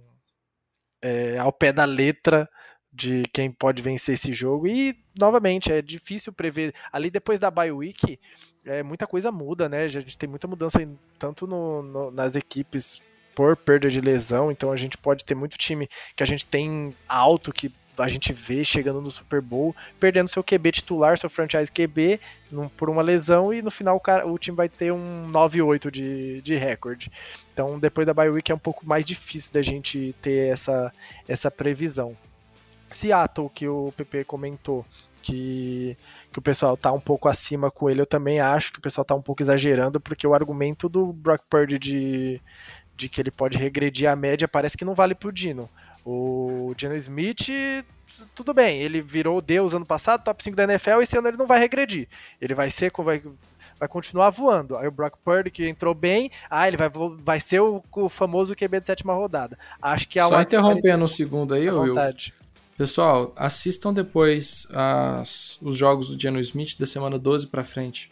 é, ao pé da letra de quem pode vencer esse jogo. E, novamente, é difícil prever. Ali depois da bye week, é, muita coisa muda, né? A gente tem muita mudança em, tanto no, no, nas equipes por perda de lesão, então a gente pode ter muito time que a gente tem alto que a gente vê chegando no Super Bowl, perdendo seu QB titular, seu franchise QB num, por uma lesão e no final o, cara, o time vai ter um 9-8 de, de recorde. Então depois da bye week é um pouco mais difícil da gente ter essa, essa previsão. Seattle, que o PP comentou, que, que o pessoal tá um pouco acima com ele, eu também acho que o pessoal tá um pouco exagerando, porque o argumento do Brock Purdy de, de que ele pode regredir a média, parece que não vale pro Dino. O Dino Smith tudo bem, ele virou Deus ano passado, top 5 da NFL, esse ano ele não vai regredir. Ele vai ser, vai, vai continuar voando. Aí o Brock Purdy, que entrou bem, ah, ele vai, vai ser o, o famoso QB de sétima rodada. Acho que a Só interrompendo um segundo aí, Will. Pessoal, assistam depois as, os jogos do Geno Smith da semana 12 pra frente.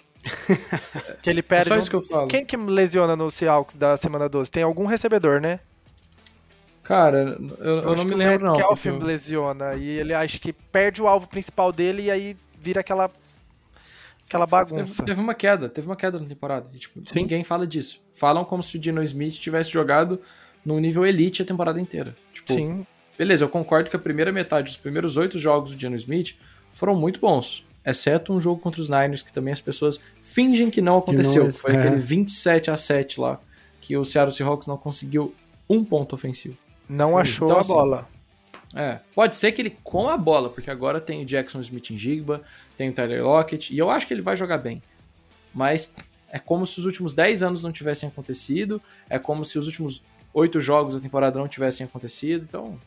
Que ele perde. É só isso que eu falo. Quem que lesiona no Seahawks da semana 12? Tem algum recebedor, né? Cara, eu, eu não me lembro, não. Kelvin porque... lesiona e ele acha que perde o alvo principal dele e aí vira aquela aquela bagunça. Teve, teve uma queda, teve uma queda na temporada. E, tipo, ninguém fala disso. Falam como se o Dino Smith tivesse jogado no nível elite a temporada inteira. Tipo, Sim. Beleza, eu concordo que a primeira metade, os primeiros oito jogos do Dino Smith foram muito bons. Exceto um jogo contra os Niners, que também as pessoas fingem que não aconteceu. Que não, Foi é. aquele 27 a 7 lá, que o Seattle Seahawks não conseguiu um ponto ofensivo. Não Sim. achou então, a assim, bola. É, pode ser que ele com a bola, porque agora tem o Jackson Smith em Jigba, tem o Tyler Lockett, e eu acho que ele vai jogar bem. Mas é como se os últimos 10 anos não tivessem acontecido, é como se os últimos 8 jogos da temporada não tivessem acontecido, então.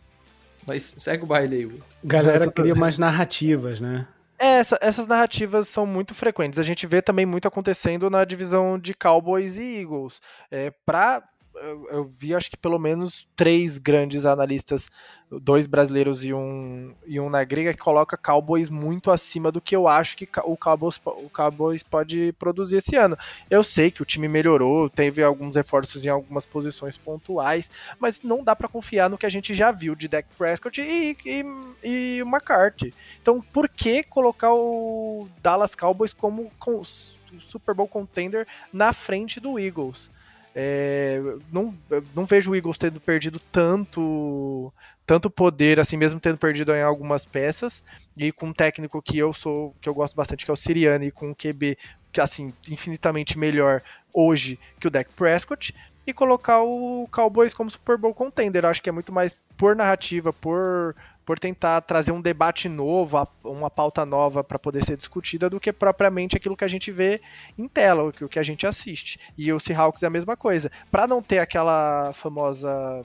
Mas segue o baile aí, Will. Galera cria mais narrativas, né? É, essa, essas narrativas são muito frequentes. A gente vê também muito acontecendo na divisão de Cowboys e Eagles. É, pra eu, vi acho que pelo menos três grandes analistas, dois brasileiros e um, e um na grega, que coloca Cowboys muito acima do que eu acho que o Cowboys, o Cowboys pode produzir esse ano. Eu sei que o time melhorou, teve alguns reforços em algumas posições pontuais, mas não dá para confiar no que a gente já viu de Dak Prescott e, e, e McCarthy. Então, por que colocar o Dallas Cowboys como Super Bowl contender na frente do Eagles? É, não, não vejo o Eagles tendo perdido tanto tanto poder, assim mesmo tendo perdido em algumas peças, e com um técnico que eu sou, que eu gosto bastante, que é o Siriani, e com um QB que assim, infinitamente melhor hoje que o Dak Prescott, e colocar o Cowboys como Super Bowl contender. Acho que é muito mais por narrativa, por por tentar trazer um debate novo, uma pauta nova para poder ser discutida, do que propriamente aquilo que a gente vê em tela, o que a gente assiste. E o Seahawks é a mesma coisa. Para não ter aquela famosa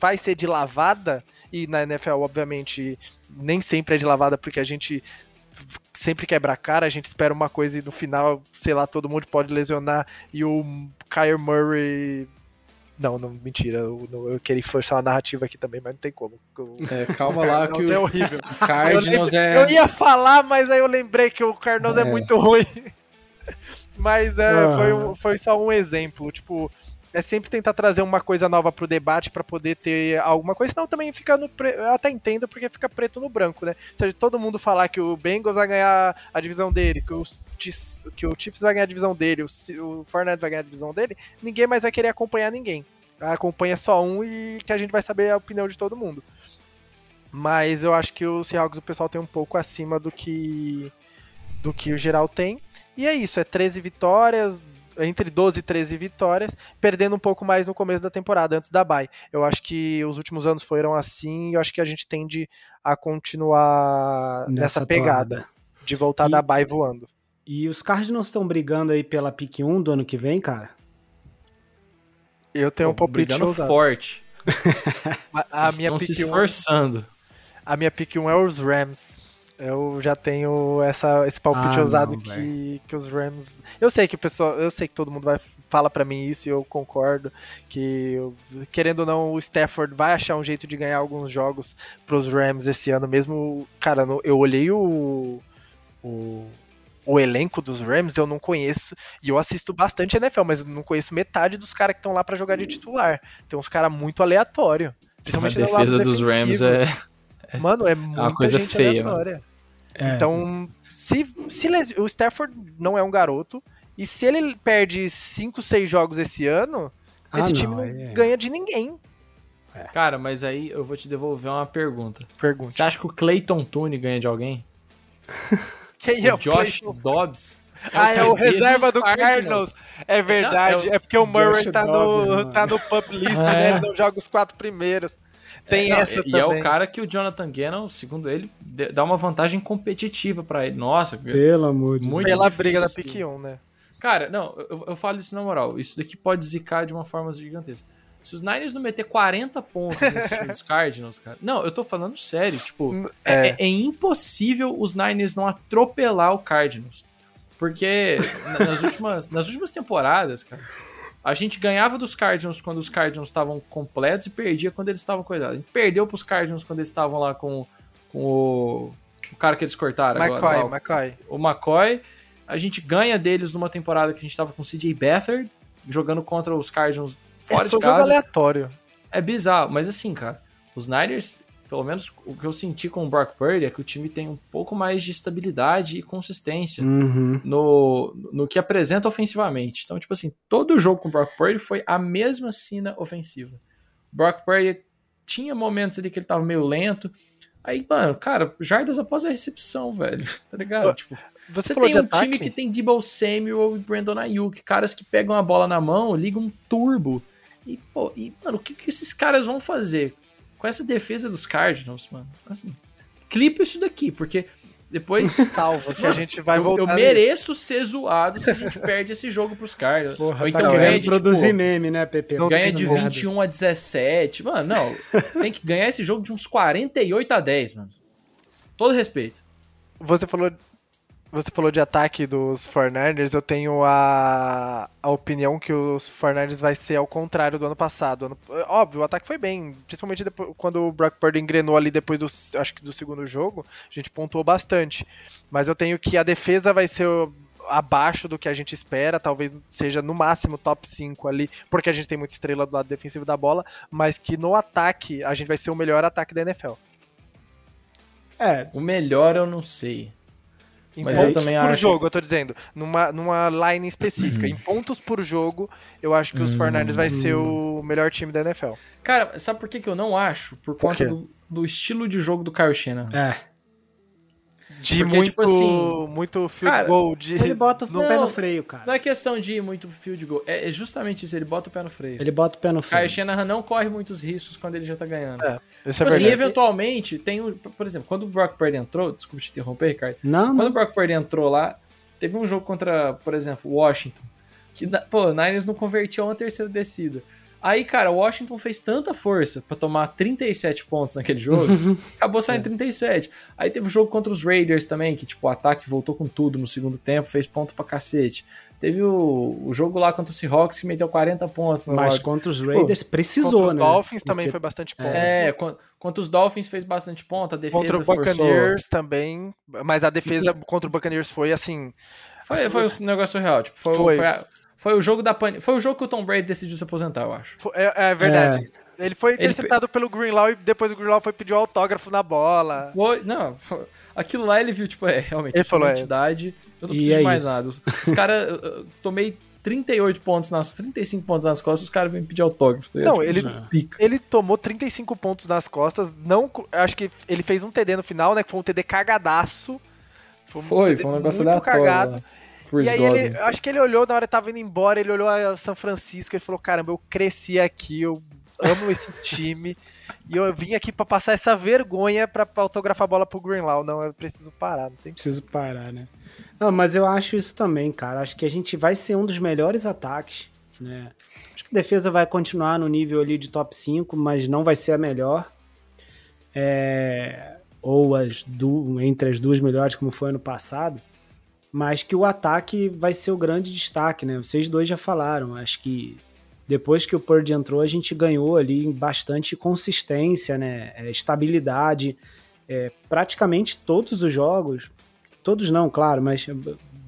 vai ser de lavada, e na NFL, obviamente, nem sempre é de lavada, porque a gente sempre quebra a cara, a gente espera uma coisa e no final, sei lá, todo mundo pode lesionar e o Kyler Murray não, não, mentira. Eu, eu queria forçar uma narrativa aqui também, mas não tem como. É, calma lá que o é horrível. Cardinals eu, é. Eu ia falar, mas aí eu lembrei que o Cardinals é, é muito ruim. mas é, foi, um, foi só um exemplo. Tipo, é sempre tentar trazer uma coisa nova pro debate para poder ter alguma coisa, senão também fica no pre... eu até entendo porque fica preto no branco, né? Se todo mundo falar que o Bengals vai ganhar a divisão dele, que o, que o Chiefs vai ganhar a divisão dele, o, o Fortnite vai ganhar a divisão dele, ninguém mais vai querer acompanhar ninguém. Acompanha só um e que a gente vai saber a opinião de todo mundo. Mas eu acho que o Seahawks o pessoal tem um pouco acima do que do que o geral tem. E é isso, é 13 vitórias, entre 12 e 13 vitórias, perdendo um pouco mais no começo da temporada, antes da bye. Eu acho que os últimos anos foram assim e eu acho que a gente tende a continuar nessa, nessa pegada toada. de voltar e, da bye voando. E os Cardinals estão brigando aí pela pick 1 do ano que vem, cara? Eu tenho um palpite forte. a, a minha estão se esforçando. 1, a minha pick 1 é os Rams. Eu já tenho essa, esse palpite ah, ousado não, que, que os Rams. Eu sei que o pessoal, eu sei que todo mundo vai fala para mim isso e eu concordo que querendo ou não o Stafford vai achar um jeito de ganhar alguns jogos pros Rams esse ano mesmo. Cara, eu olhei o, o o elenco dos Rams eu não conheço, e eu assisto bastante NFL, mas eu não conheço metade dos caras que estão lá para jogar de titular. Tem uns caras muito aleatórios. Principalmente a defesa dos Rams é Mano, é muita uma coisa feia. É. Então, se, se o Stafford não é um garoto, e se ele perde 5, 6 jogos esse ano, ah, esse não, time não é... ganha de ninguém. É. Cara, mas aí eu vou te devolver uma pergunta. Pergunta. Você acha que o Clayton Tune ganha de alguém? Quem é o Josh Clayton? Dobbs? É ah, é o reserva do Cardinals. Cardinals. É verdade. é, é, porque o Murray tá, no, tá no pub list, né? Ele não joga os quatro primeiros. Tem é, essa e, também. E é o cara que o Jonathan Gannon, segundo ele, dá uma vantagem competitiva para ele. Nossa, pelo amor de Deus. Pela briga da pick 1, né? Cara, não, eu, eu falo isso na moral. Isso daqui pode zicar de uma forma gigantesca. Se os Niners não meter 40 pontos nesse time dos Cardinals, cara. Não, eu tô falando sério. Tipo, é. É, é, impossível os Niners não atropelar o Cardinals. Porque nas últimas, nas últimas temporadas, cara, a gente ganhava dos Cardinals quando os Cardinals estavam completos e perdia quando eles estavam coisados. A gente perdeu pros Cardinals quando eles estavam lá com, com o, o cara que eles cortaram McCoy, agora. McCoy. O McCoy. A gente ganha deles numa temporada que a gente tava com o CJ Beathard jogando contra os Cardinals fora é de casa. aleatório. É bizarro, mas assim, cara, os Niners, pelo menos o que eu senti com o Brock Purdy é que o time tem um pouco mais de estabilidade e consistência uhum. no, no que apresenta ofensivamente. Então, tipo assim, todo jogo com o Brock Purdy foi a mesma cena ofensiva. O Brock Purdy tinha momentos ali que ele tava meio lento. Aí, mano, cara, jardas após a recepção, velho, tá ligado? Tipo, você, você tem um ataque? time que tem Debo Samuel e Brandon Ayuk, caras que pegam a bola na mão, ligam um turbo. E, pô, e, mano, o que, que esses caras vão fazer com essa defesa dos Cardinals, mano? Assim, clipa isso daqui, porque depois. Salva, que a gente vai eu, voltar. Eu mereço ser zoado se a gente perde esse jogo pros Cardinals. Porra, Ou tá então tá ganha de. Produzir tipo, meme, né, Pepe? Ganha de 21 a 17. Mano, não. tem que ganhar esse jogo de uns 48 a 10, mano. Todo respeito. Você falou você falou de ataque dos 49ers, eu tenho a, a opinião que os 49ers vai ser ao contrário do ano passado. Ano, óbvio, o ataque foi bem, principalmente depois, quando o Brock Purdy engrenou ali depois do, acho que do segundo jogo, a gente pontuou bastante. Mas eu tenho que a defesa vai ser abaixo do que a gente espera, talvez seja no máximo top 5 ali, porque a gente tem muita estrela do lado defensivo da bola, mas que no ataque a gente vai ser o melhor ataque da NFL. É, o melhor eu não sei. Em Mas pontos eu também por acho... jogo, eu tô dizendo. Numa, numa line específica. em pontos por jogo, eu acho que os 49ers vai ser o melhor time da NFL. Cara, sabe por que, que eu não acho? Por conta por do, do estilo de jogo do Kyle Shanahan. É de Porque, muito, tipo assim, muito field cara, goal. De... Ele bota o não, pé no freio, cara. Não é questão de ir muito field goal. É, é, justamente isso, ele bota o pé no freio. Ele bota o pé no freio. Kyle Shanahan não corre muitos riscos quando ele já tá ganhando. É, isso é tipo assim, eventualmente, tem um, Por exemplo, quando o Brock Purdy entrou... Desculpa te interromper, Ricardo. Não, Quando não. o Brock Purdy entrou lá, teve um jogo contra, por exemplo, Washington. Que, pô, o Niners não convertiu uma terceira descida. Aí, cara, o Washington fez tanta força para tomar 37 pontos naquele jogo, acabou saindo é. 37. Aí teve o jogo contra os Raiders também, que tipo, o ataque voltou com tudo no segundo tempo, fez ponto pra cacete. Teve o, o jogo lá contra o Seahawks que meteu 40 pontos. Mas contra os Raiders tipo, precisou, contra né? Contra os Dolphins também foi bastante ponto. É, contra os Dolphins fez bastante ponto, a defesa Contra o Buccaneers forçou. também, mas a defesa contra o Buccaneers foi assim... Foi, foi um negócio real, tipo, foi, foi. foi a, foi o jogo da pan... Foi o jogo que o Tom Brady decidiu se aposentar, eu acho. É, é verdade. É. Ele foi interceptado ele... pelo Greenlaw e depois o Greenlaw foi pedir o um autógrafo na bola. Foi... Não, aquilo lá ele viu, tipo, é, realmente, ele falou, uma é. eu não preciso é de mais isso. nada. Os caras, tomei 38 pontos nas 35 pontos nas costas, os caras vêm pedir autógrafo. Tá não, tipo, ele, ele tomou 35 pontos nas costas, não, acho que ele fez um TD no final, né, que foi um TD cagadaço. Foi, um foi, TD foi um negócio muito cagado. Lá. Chris e aí ele, acho que ele olhou na hora que tava indo embora, ele olhou a São Francisco e falou: "Caramba, eu cresci aqui, eu amo esse time e eu vim aqui para passar essa vergonha para autografar a bola pro Greenlaw. Não, eu preciso parar, não tem preciso parar, né? Não, mas eu acho isso também, cara. Acho que a gente vai ser um dos melhores ataques, né? Acho que a defesa vai continuar no nível ali de top 5, mas não vai ser a melhor. É... ou as du... entre as duas melhores como foi ano passado mas que o ataque vai ser o grande destaque, né? Vocês dois já falaram, acho que depois que o Purdy entrou, a gente ganhou ali bastante consistência, né? É, estabilidade. É, praticamente todos os jogos, todos não, claro, mas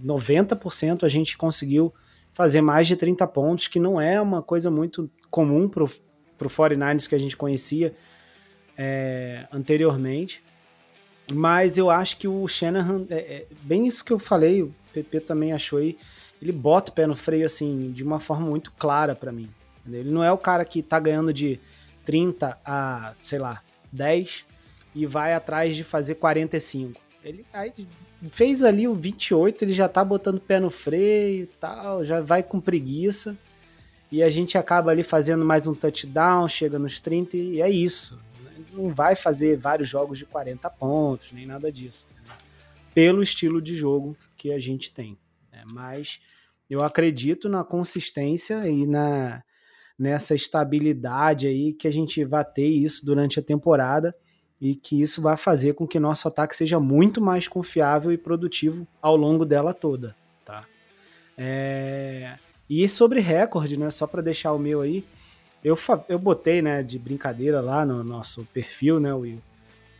90% a gente conseguiu fazer mais de 30 pontos, que não é uma coisa muito comum pro, pro 49ers que a gente conhecia é, anteriormente. Mas eu acho que o Shanahan, é, é, bem isso que eu falei, o PP também achou aí, ele bota o pé no freio assim, de uma forma muito clara para mim. Entendeu? Ele não é o cara que tá ganhando de 30 a, sei lá, 10 e vai atrás de fazer 45. Ele aí, fez ali o 28, ele já tá botando o pé no freio e tal, já vai com preguiça. E a gente acaba ali fazendo mais um touchdown, chega nos 30 e é isso não vai fazer vários jogos de 40 pontos, nem nada disso. Né? Pelo estilo de jogo que a gente tem. Né? Mas eu acredito na consistência e na, nessa estabilidade aí, que a gente vai ter isso durante a temporada e que isso vai fazer com que nosso ataque seja muito mais confiável e produtivo ao longo dela toda, tá? É... E sobre recorde, né, só para deixar o meu aí, eu, eu botei, né, de brincadeira lá no nosso perfil, né, Will?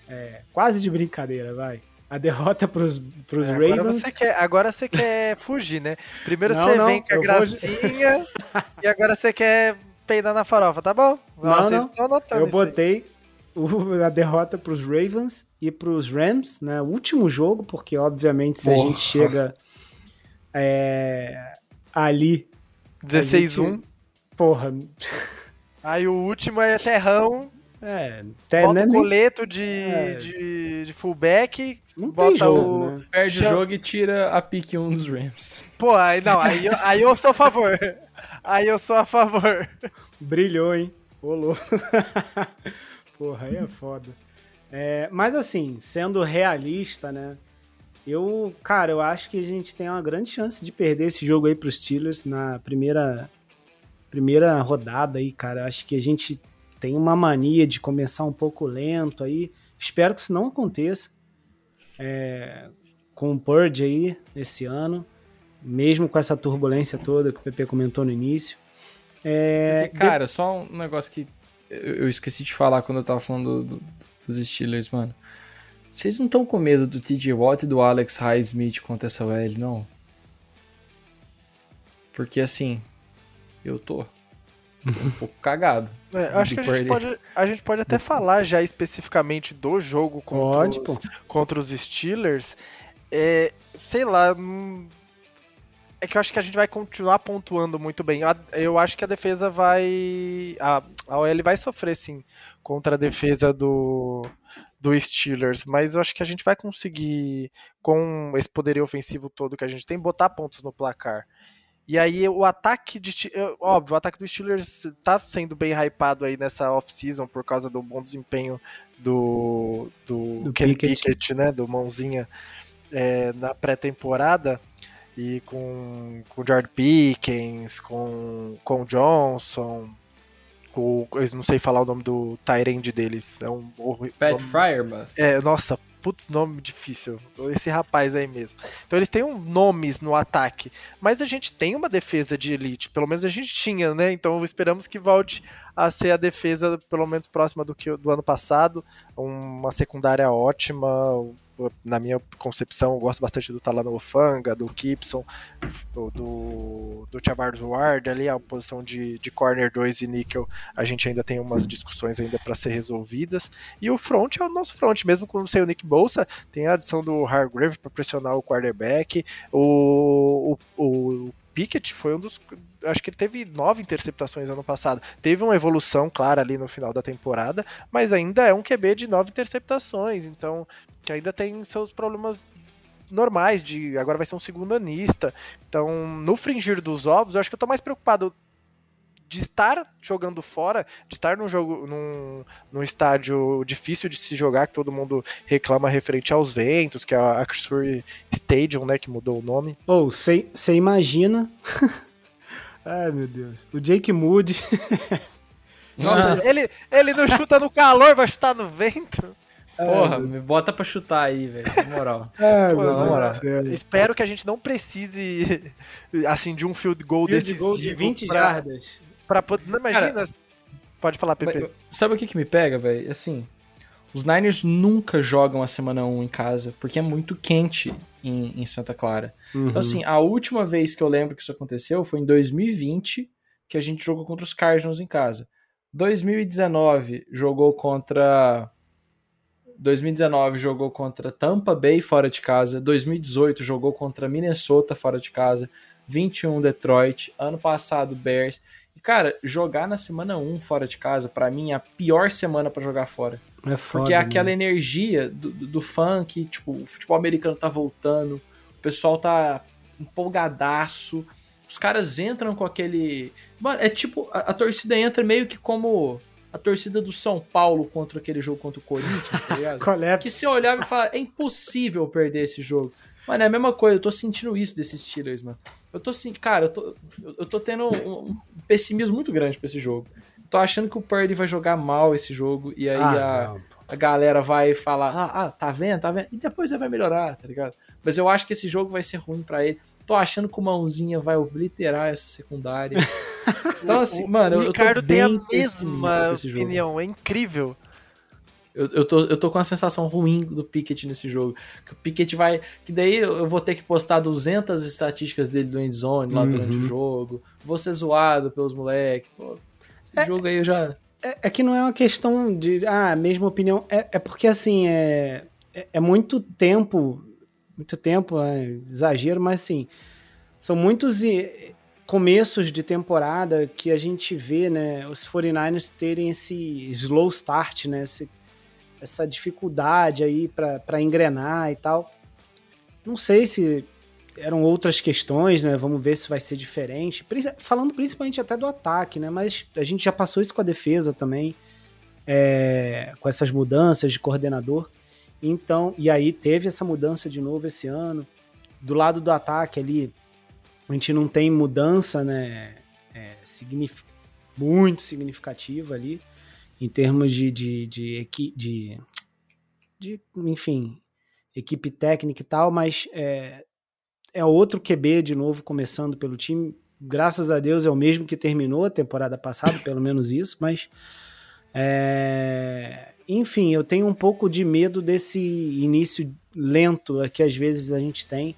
É, quase de brincadeira, vai. A derrota pros, pros é, agora Ravens. Você quer, agora você quer fugir, né? Primeiro não, você não, vem com a gracinha vou... e agora você quer peidar na farofa, tá bom? Não, não. Eu botei o, a derrota pros Ravens e pros Rams, né? O último jogo, porque obviamente se Porra. a gente chega é, ali. 16-1. Porra. Aí o último é terrão. É, até bota o coleto de, é. de, de, fullback. Não bota tem jogo, o... né? Perde o jogo e tira a pick 1 dos Rams. Pô, aí não, aí, aí eu sou a favor. Aí eu sou a favor. Brilhou, hein? Rolou. Porra, aí é foda. É, mas assim, sendo realista, né? Eu, cara, eu acho que a gente tem uma grande chance de perder esse jogo aí pros Steelers na primeira primeira rodada aí, cara. Acho que a gente tem uma mania de começar um pouco lento aí. Espero que isso não aconteça é, com o Purge aí esse ano, mesmo com essa turbulência toda que o PP comentou no início. É, Porque, cara, de... só um negócio que eu esqueci de falar quando eu tava falando do, do, dos Steelers, mano. Vocês não estão com medo do TJ Watt e do Alex Highsmith contra essa OL, não? Porque assim, eu tô. tô um pouco cagado. É, acho que a gente, pode, a gente pode até falar já especificamente do jogo contra, pode, os, contra os Steelers. É, sei lá. Hum, é que eu acho que a gente vai continuar pontuando muito bem. Eu acho que a defesa vai. A, a OL vai sofrer, sim, contra a defesa do, do Steelers, mas eu acho que a gente vai conseguir, com esse poderio ofensivo todo que a gente tem, botar pontos no placar. E aí o ataque de. Óbvio, o ataque do Steelers tá sendo bem hypado aí nessa off-season por causa do bom desempenho do. do, do Kenny Pickett. Pickett, né? Do mãozinha é, na pré-temporada. E com, com o George Pickens, com, com o Johnson, com, eu não sei falar o nome do Tyrande deles. É um. Pat nome, Fryermuth. É, nossa, putz, nome difícil. Esse rapaz aí mesmo. Então eles têm um, nomes no ataque, mas a gente tem uma defesa de elite, pelo menos a gente tinha, né? Então esperamos que volte a ser a defesa pelo menos próxima do que do ano passado, uma secundária ótima, na minha concepção, eu gosto bastante do Talano Ofanga, do Gibson, do, do, do Ward, ali a posição de, de corner 2 e níquel, a gente ainda tem umas discussões ainda para ser resolvidas. E o front é o nosso front, mesmo com sem o Nick Bolsa, tem a adição do Hargrave para pressionar o quarterback, o, o, o Pickett foi um dos. Acho que ele teve nove interceptações ano passado. Teve uma evolução clara ali no final da temporada, mas ainda é um QB de nove interceptações. Então, que ainda tem seus problemas normais de agora vai ser um segundo anista. Então, no fringir dos ovos, eu acho que eu tô mais preocupado de estar jogando fora, de estar num jogo num, num estádio difícil de se jogar, que todo mundo reclama referente aos ventos, que é a Axford Stadium, né, que mudou o nome. Ou, oh, você imagina... Ai, meu Deus. O Jake Moody... Nossa, Nossa, ele, ele não chuta no calor, vai chutar no vento. Porra, me bota pra chutar aí, velho. Na moral. É, Pô, na moral. Espero que a gente não precise, assim, de um field goal field goal de 20 pra, jardas. Pra, não imagina. Cara, pode falar, Pepe. Sabe o que, que me pega, velho? Assim, os Niners nunca jogam a semana 1 em casa, porque é muito quente em, em Santa Clara. Uhum. Então, assim, a última vez que eu lembro que isso aconteceu foi em 2020, que a gente jogou contra os Cardinals em casa. 2019 jogou contra 2019 jogou contra Tampa Bay fora de casa, 2018 jogou contra Minnesota fora de casa, 21 Detroit, ano passado Bears. Cara, jogar na semana 1 fora de casa, para mim é a pior semana para jogar fora. É foda, Porque é aquela né? energia do, do, do funk, tipo, o futebol americano tá voltando, o pessoal tá empolgadaço, os caras entram com aquele. Mano, é tipo, a, a torcida entra meio que como a torcida do São Paulo contra aquele jogo contra o Corinthians, tá ligado? É? Que se olhar e falar, é impossível perder esse jogo. Mano, é a mesma coisa, eu tô sentindo isso desses Steelers, mano. Eu tô assim, cara, eu tô, eu tô tendo um, pessimismo muito grande pra esse jogo. tô achando que o Purdy vai jogar mal esse jogo e aí ah, a, a galera vai falar, ah, ah, tá vendo, tá vendo? E depois ele vai melhorar, tá ligado? Mas eu acho que esse jogo vai ser ruim para ele. Tô achando que o Mãozinha vai obliterar essa secundária. Então, assim, mano, o eu Ricardo tô bem tem a mesma opinião, é incrível. Eu, eu, tô, eu tô com a sensação ruim do Pickett nesse jogo. Que o Pickett vai. Que daí eu vou ter que postar 200 estatísticas dele do endzone lá uhum. durante o jogo. Vou ser zoado pelos moleques. Esse é, jogo aí eu já. É, é, que não é uma questão de. Ah, mesma opinião. É, é porque assim, é, é, é muito tempo. Muito tempo, é exagero, mas assim. São muitos começos de temporada que a gente vê, né, os 49ers terem esse slow start, né, esse essa dificuldade aí para engrenar e tal. Não sei se eram outras questões, né? Vamos ver se vai ser diferente. Falando principalmente até do ataque, né? Mas a gente já passou isso com a defesa também, é, com essas mudanças de coordenador. Então, e aí teve essa mudança de novo esse ano. Do lado do ataque ali, a gente não tem mudança, né? É, muito significativa ali em termos de, de, de, de, de enfim, equipe técnica e tal, mas é, é outro QB de novo começando pelo time. Graças a Deus é o mesmo que terminou a temporada passada, pelo menos isso, mas é, enfim, eu tenho um pouco de medo desse início lento que às vezes a gente tem.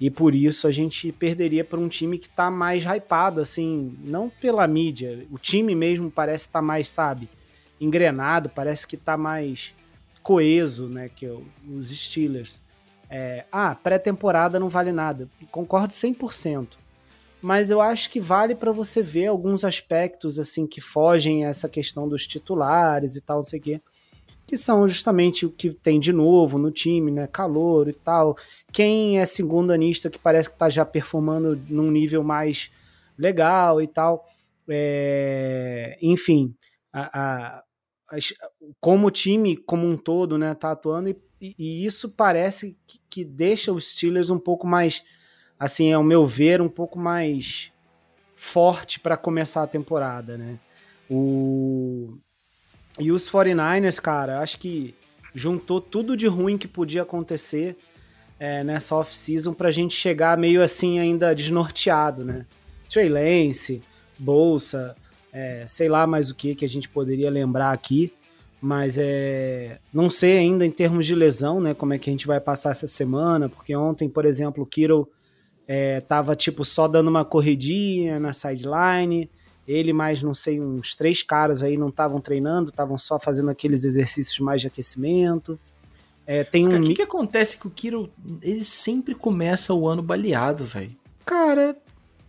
E por isso a gente perderia para um time que está mais hypado, assim, não pela mídia. O time mesmo parece estar tá mais, sabe, engrenado, parece que tá mais coeso, né, que os Steelers. É, ah, pré-temporada não vale nada. Concordo 100%. Mas eu acho que vale para você ver alguns aspectos assim que fogem a essa questão dos titulares e tal, não sei o quê. Que são justamente o que tem de novo no time, né? Calor e tal. Quem é segundo anista que parece que tá já performando num nível mais legal e tal. É... Enfim, a, a, como o time como um todo né, tá atuando e, e isso parece que, que, deixa os Steelers um pouco mais, assim, ao meu ver, um pouco mais forte para começar a temporada, né? O... E os 49ers, cara, acho que juntou tudo de ruim que podia acontecer é, nessa off-season pra gente chegar meio assim ainda desnorteado, né? Trey Lance, Bolsa, é, sei lá mais o que que a gente poderia lembrar aqui, mas é, não sei ainda em termos de lesão, né, como é que a gente vai passar essa semana, porque ontem, por exemplo, o Kiro é, tava tipo só dando uma corridinha na sideline, ele mais não sei uns três caras aí não estavam treinando, estavam só fazendo aqueles exercícios mais de aquecimento. É, tem Mas, um... O que, que acontece que o Kiro ele sempre começa o ano baleado, velho? Cara,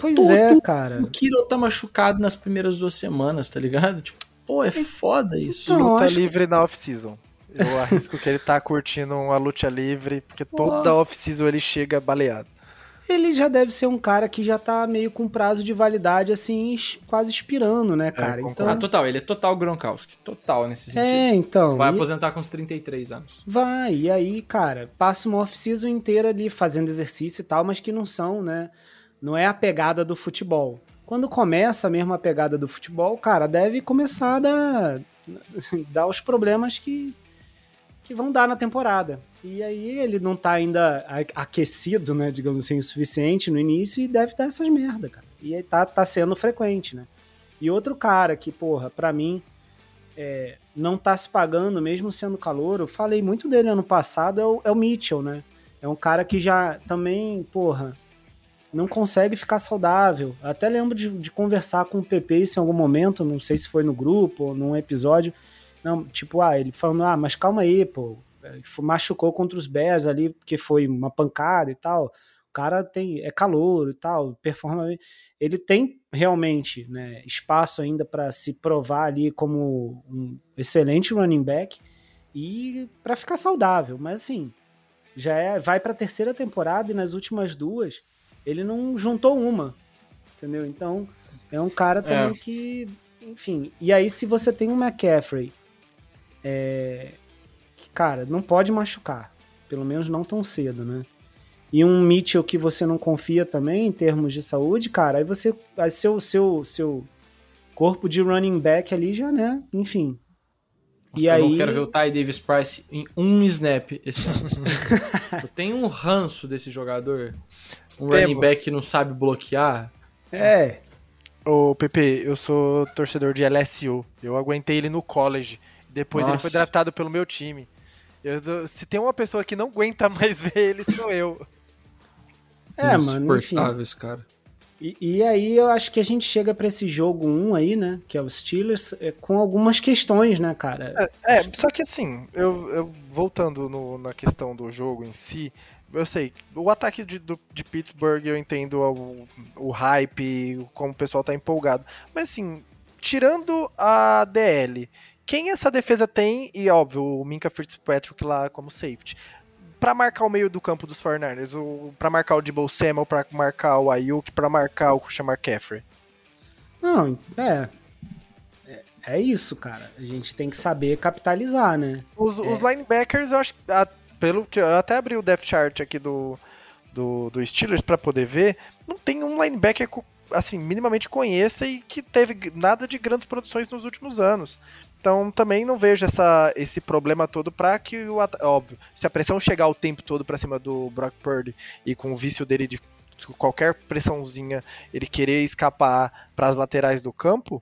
Pois Todo é, cara. O Kiro tá machucado nas primeiras duas semanas, tá ligado? Tipo, pô, é foda isso. Não, luta livre que... na off-season. Eu arrisco que ele tá curtindo uma luta livre, porque toda off-season ele chega baleado. Ele já deve ser um cara que já tá meio com prazo de validade, assim, quase expirando, né, é, cara? É, então... Ah, total, ele é total Gronkowski. Total nesse é, sentido. É, então. Vai e... aposentar com uns 33 anos. Vai, e aí, cara, passa uma off-season inteira ali fazendo exercício e tal, mas que não são, né? Não é a pegada do futebol. Quando começa mesmo a pegada do futebol, cara, deve começar a dar, dar os problemas que, que vão dar na temporada. E aí ele não tá ainda aquecido, né, digamos assim, o suficiente no início e deve dar essas merda, cara. E tá, tá sendo frequente, né? E outro cara que, porra, pra mim, é, não tá se pagando, mesmo sendo calor, eu falei muito dele ano passado, é o, é o Mitchell, né? É um cara que já também, porra, não consegue ficar saudável. Até lembro de, de, conversar com o PP isso em algum momento, não sei se foi no grupo ou num episódio. Não, tipo, ah, ele falando, ah, mas calma aí, pô. Machucou contra os Bears ali, porque foi uma pancada e tal. O cara tem, é calor e tal, performa. Ele tem realmente né, espaço ainda para se provar ali como um excelente running back e para ficar saudável. Mas assim, já é, vai para a terceira temporada e nas últimas duas ele não juntou uma, entendeu? Então, é um cara também é. que, enfim. E aí, se você tem um McCaffrey, é, que, cara, não pode machucar, pelo menos não tão cedo, né? e um Mitchell que você não confia também em termos de saúde, cara, aí você. Aí seu, seu, seu corpo de running back ali já, né? Enfim. Nossa, e eu aí... não quero ver o Ty Davis Price em um snap esse ano. eu tenho um ranço desse jogador. Um Temos. running back que não sabe bloquear. É. Ô, Pepe, eu sou torcedor de LSU. Eu aguentei ele no college. Depois Nossa. ele foi tratado pelo meu time. Eu, se tem uma pessoa que não aguenta mais ver ele, sou eu. É, mano, enfim. esse cara. E, e, aí eu acho que a gente chega para esse jogo 1 aí, né? Que é o Steelers, é, com algumas questões, né, cara? É, é só que assim, eu, eu voltando no, na questão do jogo em si, eu sei, o ataque de, do, de Pittsburgh eu entendo o, o hype, como o pessoal tá empolgado. Mas assim, tirando a DL, quem essa defesa tem, e óbvio, o Minka Fitzpatrick lá como safety para marcar o meio do campo dos 49ers, para marcar o Debo Samuel, para marcar o Ayuk, para marcar o Christian McCaffrey? Não, é, é, é isso, cara. A gente tem que saber capitalizar, né? Os, é. os linebackers, eu acho, pelo que eu até abri o depth chart aqui do, do, do Steelers para poder ver, não tem um linebacker assim minimamente conheça e que teve nada de grandes produções nos últimos anos. Então também não vejo essa, esse problema todo para que o óbvio, se a pressão chegar o tempo todo para cima do Brock Purdy e com o vício dele de qualquer pressãozinha ele querer escapar para as laterais do campo,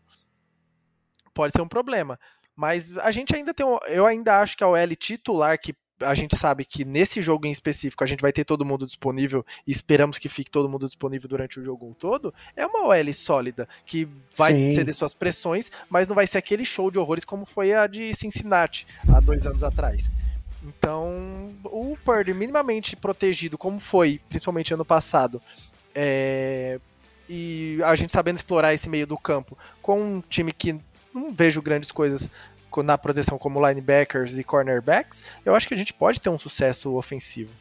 pode ser um problema. Mas a gente ainda tem, eu ainda acho que a OL titular que a gente sabe que nesse jogo em específico a gente vai ter todo mundo disponível e esperamos que fique todo mundo disponível durante o jogo todo, é uma OL sólida, que vai Sim. ceder suas pressões, mas não vai ser aquele show de horrores como foi a de Cincinnati há dois anos atrás. Então, o Purdy minimamente protegido, como foi, principalmente ano passado, é... e a gente sabendo explorar esse meio do campo, com um time que não vejo grandes coisas na proteção como linebackers e cornerbacks, eu acho que a gente pode ter um sucesso ofensivo.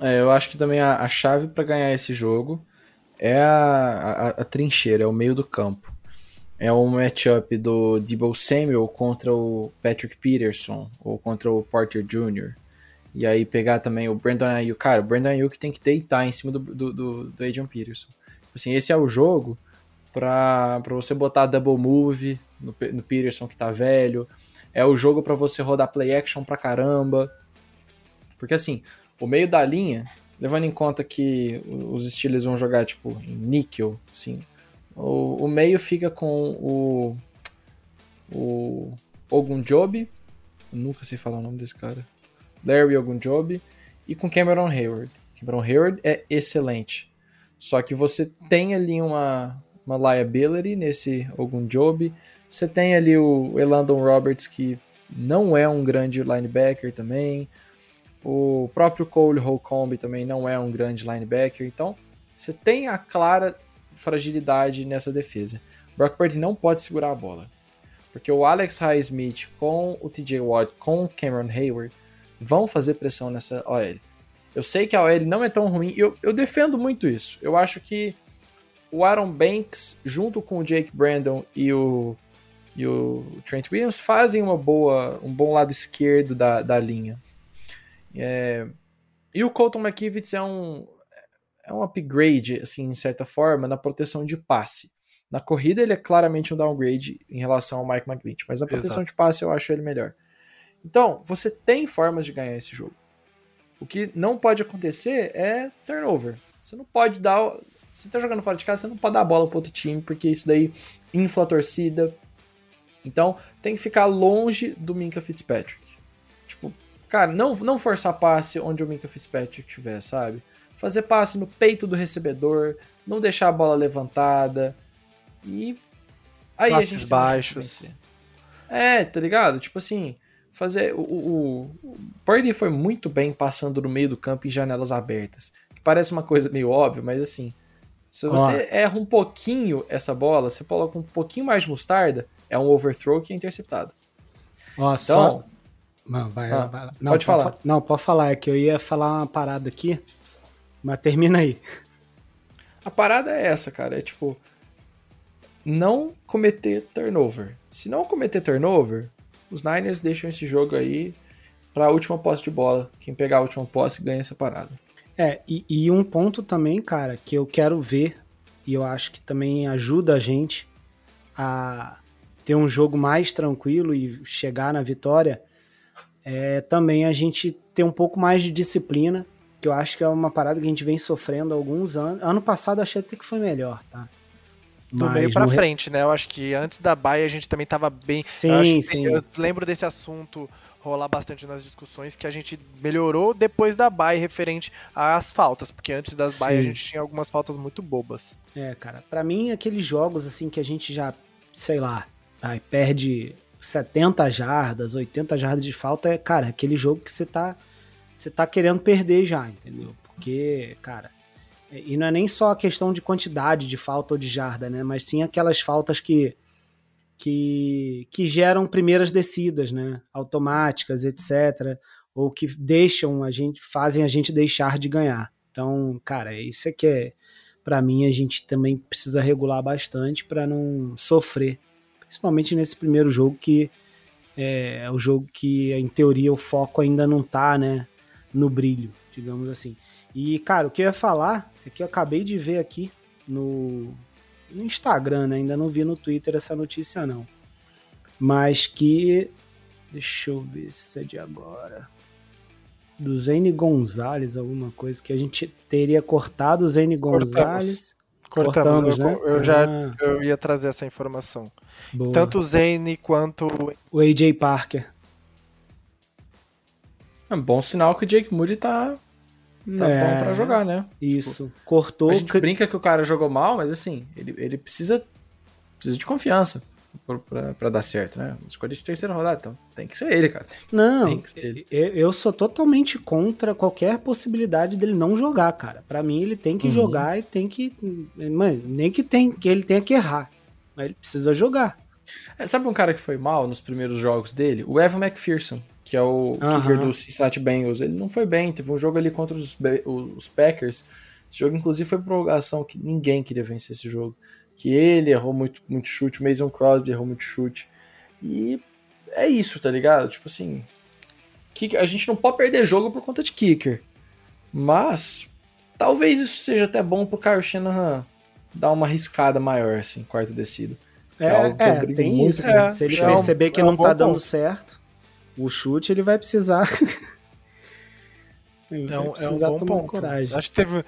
É, eu acho que também a, a chave para ganhar esse jogo é a, a, a, trincheira, é o meio do campo. É um matchup do Debo Samuel contra o Patrick Peterson ou contra o Porter Jr. E aí pegar também o Brandon Ayuk. Cara, o Brandon Ayuk tem que deitar em cima do, do, do, do Adrian Peterson. Assim, esse é o jogo para você botar double move no, no Peterson que tá velho. É o jogo para você rodar play action pra caramba. Porque assim, o meio da linha, levando em conta que os Steelers vão jogar tipo em níquel, assim, o, o meio fica com o o Ogunjobi, nunca sei falar o nome desse cara. Larry Ogunjobi e com Cameron Hayward. Cameron Hayward é excelente. Só que você tem ali uma uma liability nesse Ogunjobi. Você tem ali o Elandon Roberts, que não é um grande linebacker também. O próprio Cole Holcomb também não é um grande linebacker. Então, você tem a clara fragilidade nessa defesa. Brock Purdy não pode segurar a bola. Porque o Alex Highsmith com o TJ Watt, com o Cameron Hayward, vão fazer pressão nessa OL. Eu sei que a OL não é tão ruim, eu, eu defendo muito isso. Eu acho que o Aaron Banks, junto com o Jake Brandon e o, e o Trent Williams, fazem uma boa, um bom lado esquerdo da, da linha. É, e o Colton McKivitz é um, é um upgrade, assim, em certa forma, na proteção de passe. Na corrida ele é claramente um downgrade em relação ao Mike McGlinch, mas na proteção Exato. de passe eu acho ele melhor. Então, você tem formas de ganhar esse jogo. O que não pode acontecer é turnover. Você não pode dar você tá jogando fora de casa, você não pode dar a bola pro outro time, porque isso daí infla a torcida. Então, tem que ficar longe do Minka Fitzpatrick. Tipo, cara, não, não forçar passe onde o Minka Fitzpatrick estiver, sabe? Fazer passe no peito do recebedor, não deixar a bola levantada. E aí Passes a gente baixos. É, tá ligado? Tipo assim, fazer o, o, o Purdy foi muito bem passando no meio do campo em janelas abertas. Parece uma coisa meio óbvia, mas assim, se você erra um pouquinho essa bola, você coloca um pouquinho mais de mostarda, é um overthrow que é interceptado. Ó, então, só... Não, vai, ah, vai, não, pode falar. não, pode falar. É que eu ia falar uma parada aqui, mas termina aí. A parada é essa, cara. É tipo, não cometer turnover. Se não cometer turnover, os Niners deixam esse jogo aí para a última posse de bola. Quem pegar a última posse ganha essa parada. É, e, e um ponto também, cara, que eu quero ver, e eu acho que também ajuda a gente a ter um jogo mais tranquilo e chegar na vitória, é também a gente ter um pouco mais de disciplina, que eu acho que é uma parada que a gente vem sofrendo há alguns anos. Ano passado achei até que foi melhor, tá? Do Mas meio pra frente, né? Eu acho que antes da baia a gente também tava bem. Sim, eu sim. Eu lembro desse assunto rolar bastante nas discussões que a gente melhorou depois da baia referente às faltas, porque antes das baias a gente tinha algumas faltas muito bobas. É, cara, para mim aqueles jogos assim que a gente já, sei lá, ai, perde 70 jardas, 80 jardas de falta, é, cara, aquele jogo que você tá você tá querendo perder já, entendeu? Porque, cara, e não é nem só a questão de quantidade de falta ou de jarda, né? Mas sim aquelas faltas que, que, que geram primeiras descidas, né? Automáticas, etc. Ou que deixam a gente, fazem a gente deixar de ganhar. Então, cara, isso é que é, para mim, a gente também precisa regular bastante para não sofrer. Principalmente nesse primeiro jogo que é, é o jogo que, em teoria, o foco ainda não tá, né? No brilho, digamos assim. E, cara, o que eu ia falar é que eu acabei de ver aqui no, no Instagram, né? ainda não vi no Twitter essa notícia, não. Mas que. Deixa eu ver se é de agora. Do Zene Gonzalez, alguma coisa que a gente teria cortado o Zene Gonzalez. Cortamos, Cortamos eu, né? Eu, já ah. eu ia trazer essa informação. Boa. Tanto o Zane quanto o AJ Parker. É um bom sinal que o Jake Moody tá tá é, bom para jogar, né? Isso. Tipo, Cortou. A gente brinca que o cara jogou mal, mas assim, ele, ele precisa, precisa de confiança para dar certo, né? Escolha de terceira rodada, então tem que ser ele, cara. Não, ele. eu sou totalmente contra qualquer possibilidade dele não jogar, cara. Para mim ele tem que uhum. jogar e tem que, mano, nem que tem que ele tenha que errar, mas ele precisa jogar. É, sabe um cara que foi mal nos primeiros jogos dele? O Evan McPherson que é o uhum. kicker do Cincinnati Bengals. Ele não foi bem, teve um jogo ali contra os, os Packers. Esse jogo, inclusive, foi prorrogação, que ninguém queria vencer esse jogo. Que ele errou muito, muito chute, o Mason Crosby errou muito chute. E é isso, tá ligado? Tipo assim, a gente não pode perder jogo por conta de kicker. Mas talvez isso seja até bom pro Kyle Shanahan dar uma riscada maior, assim, quarto descido. É, é, é tem isso. Né? Se ele perceber que é um não tá dando ponto. certo o chute ele vai precisar. ele vai precisar é um bom tomar ponto. coragem. Acho que teve.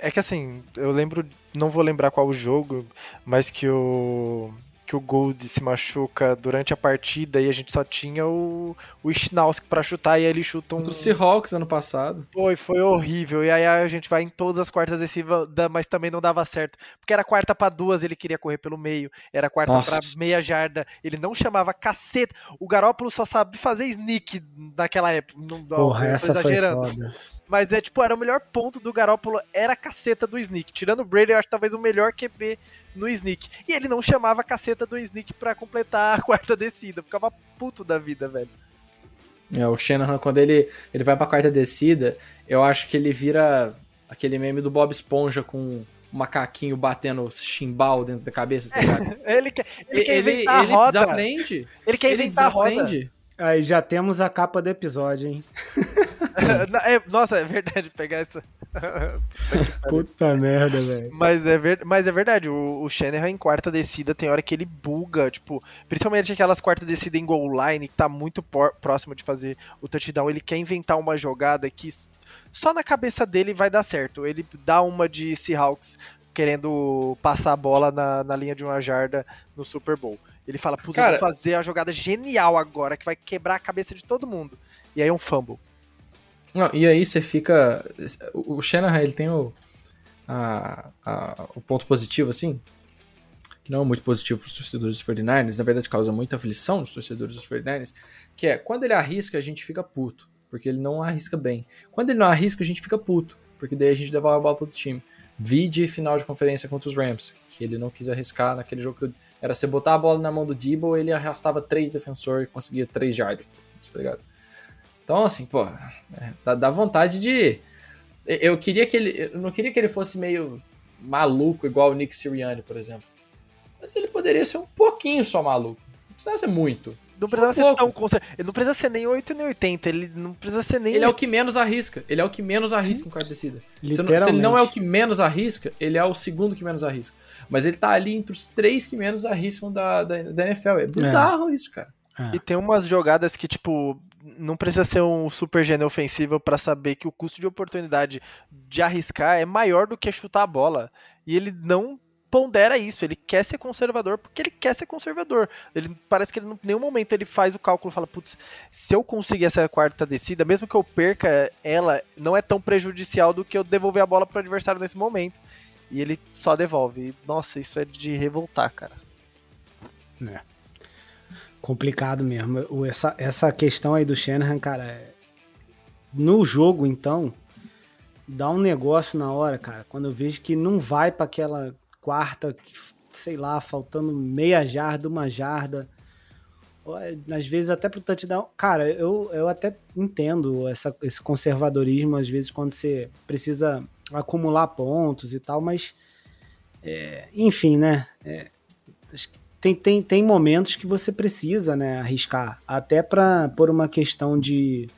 É que assim, eu lembro. Não vou lembrar qual o jogo, mas que o que o Gold se machuca durante a partida e a gente só tinha o, o Schnauski pra chutar e aí ele chuta um. Do Seahawks ano passado. Foi, foi horrível. E aí a gente vai em todas as quartas adesivas, mas também não dava certo. Porque era quarta para duas, ele queria correr pelo meio. Era quarta para meia jarda. Ele não chamava caceta. O Garópolo só sabe fazer sneak naquela época. Não, Porra, essa exagerando. foi foda. Mas é tipo, era o melhor ponto do Garópolo, era a caceta do sneak. Tirando o Brady, eu acho talvez o melhor QB no sneak. E ele não chamava a caceta do sneak para completar a quarta descida. Ficava puto da vida, velho. É, o Shanahan, quando ele, ele vai pra quarta descida, eu acho que ele vira aquele meme do Bob Esponja com um macaquinho batendo chimbal dentro da cabeça, tá ligado? ele quer, ele, quer ele, ele, ele desaprende. Ele quer ele desaprende. Aí já temos a capa do episódio, hein? é, nossa, é verdade, pegar essa. Puta merda, velho. Mas, é ver, mas é verdade, o, o Shanahan em quarta descida tem hora que ele buga, tipo, principalmente aquelas quartas descida em goal line, que tá muito por, próximo de fazer o touchdown. Ele quer inventar uma jogada que só na cabeça dele vai dar certo. Ele dá uma de Seahawks querendo passar a bola na, na linha de uma jarda no Super Bowl. Ele fala, putz, Cara, vou fazer a jogada genial agora, que vai quebrar a cabeça de todo mundo. E aí é um fumble. Não, e aí você fica. O Shanahan, ele tem o, a, a, o ponto positivo, assim, que não é muito positivo para os torcedores dos 49ers, na verdade causa muita aflição nos torcedores dos 49ers, que é quando ele arrisca, a gente fica puto, porque ele não arrisca bem. Quando ele não arrisca, a gente fica puto, porque daí a gente devolve a bola para outro time. Vide final de conferência contra os Rams, que ele não quis arriscar naquele jogo que era você botar a bola na mão do Debo, ele arrastava três defensores e conseguia três jardas, tá ligado? Então, assim, pô, é, dá, dá, vontade de. Eu queria que ele. Eu não queria que ele fosse meio maluco, igual o Nick Sirianni, por exemplo. Mas ele poderia ser um pouquinho só maluco. Não precisava ser muito. não precisava ser tão conservador. Ele não precisa ser nem 8 nem 80. Ele não precisa ser nem. Ele é o que menos arrisca. Ele é o que menos arrisca Sim. em quarta descida. Se, não, se ele não é o que menos arrisca, ele é o segundo que menos arrisca. Mas ele tá ali entre os três que menos arriscam da, da, da NFL. É bizarro é. isso, cara. É. E tem umas jogadas que, tipo, não precisa ser um super gênio ofensivo para saber que o custo de oportunidade de arriscar é maior do que chutar a bola. E ele não pondera isso, ele quer ser conservador porque ele quer ser conservador. Ele parece que ele em nenhum momento ele faz o cálculo fala, putz, se eu conseguir essa quarta descida, mesmo que eu perca ela, não é tão prejudicial do que eu devolver a bola pro adversário nesse momento. E ele só devolve. E, nossa, isso é de revoltar, cara. É. Complicado mesmo. Essa, essa questão aí do Shanahan, cara, é... no jogo então, dá um negócio na hora, cara, quando eu vejo que não vai para aquela quarta, sei lá, faltando meia jarda, uma jarda. Às vezes até pro touchdown. Cara, eu, eu até entendo essa, esse conservadorismo, às vezes, quando você precisa acumular pontos e tal, mas. É, enfim, né? É, tem, tem, tem momentos que você precisa né, arriscar. Até para por uma questão de,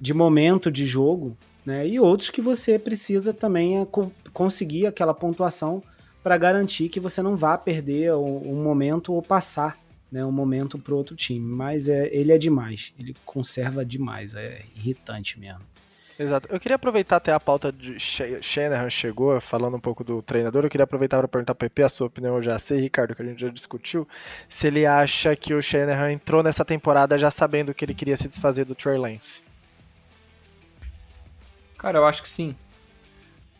de momento de jogo né? E outros que você precisa também é conseguir aquela pontuação para garantir que você não vá perder um momento ou passar né, um momento para outro time. Mas é, ele é demais, ele conserva demais, é irritante mesmo. Exato. Eu queria aproveitar até a pauta de Shanahan chegou, falando um pouco do treinador. Eu queria aproveitar para perguntar para PP a sua opinião, eu já sei, Ricardo, que a gente já discutiu, se ele acha que o Shanahan entrou nessa temporada já sabendo que ele queria se desfazer do Trey Lance. Cara, eu acho que sim.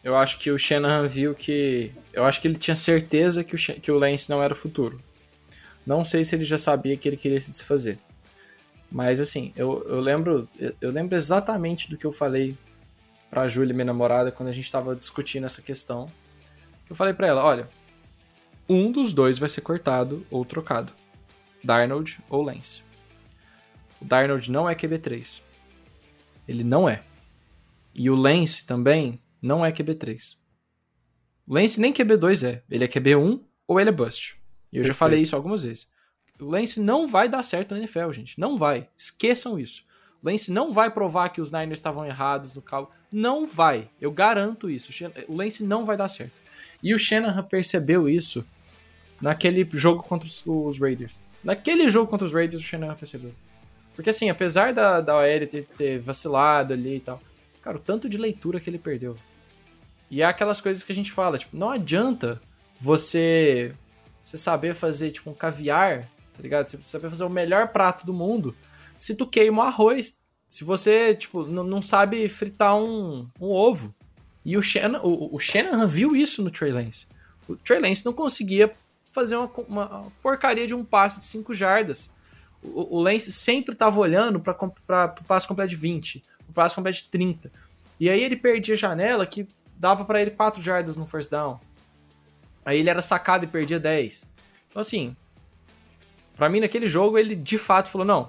Eu acho que o Shanahan viu que. Eu acho que ele tinha certeza que o, que o Lance não era o futuro. Não sei se ele já sabia que ele queria se desfazer. Mas assim, eu, eu lembro. Eu lembro exatamente do que eu falei pra Júlia, minha namorada, quando a gente tava discutindo essa questão. Eu falei para ela, olha, um dos dois vai ser cortado ou trocado. Darnold ou Lance. O Darnold não é QB3. Ele não é. E o Lance também não é QB3. O Lance nem QB2 é. Ele é QB1 ou ele é bust. E eu Perfeito. já falei isso algumas vezes. O Lance não vai dar certo na NFL, gente. Não vai. Esqueçam isso. O Lance não vai provar que os Niners estavam errados no cálculo. Não vai. Eu garanto isso. O Lance não vai dar certo. E o Shanahan percebeu isso naquele jogo contra os Raiders. Naquele jogo contra os Raiders, o Shanahan percebeu. Porque assim, apesar da, da OL ter, ter vacilado ali e tal, Cara, o tanto de leitura que ele perdeu. E é aquelas coisas que a gente fala, tipo, não adianta você, você saber fazer, tipo, um caviar, tá ligado? Você saber fazer o melhor prato do mundo se tu queima o arroz. Se você, tipo, não sabe fritar um, um ovo. E o Shanahan, o, o Shanahan viu isso no Trey Lance. O Trey Lance não conseguia fazer uma, uma porcaria de um passe de 5 jardas. O, o Lance sempre estava olhando para o passe completo de 20 o passe completo de 30. E aí ele perdia janela que dava para ele 4 jardas no first down. Aí ele era sacado e perdia 10. Então assim, para mim naquele jogo ele de fato falou: "Não,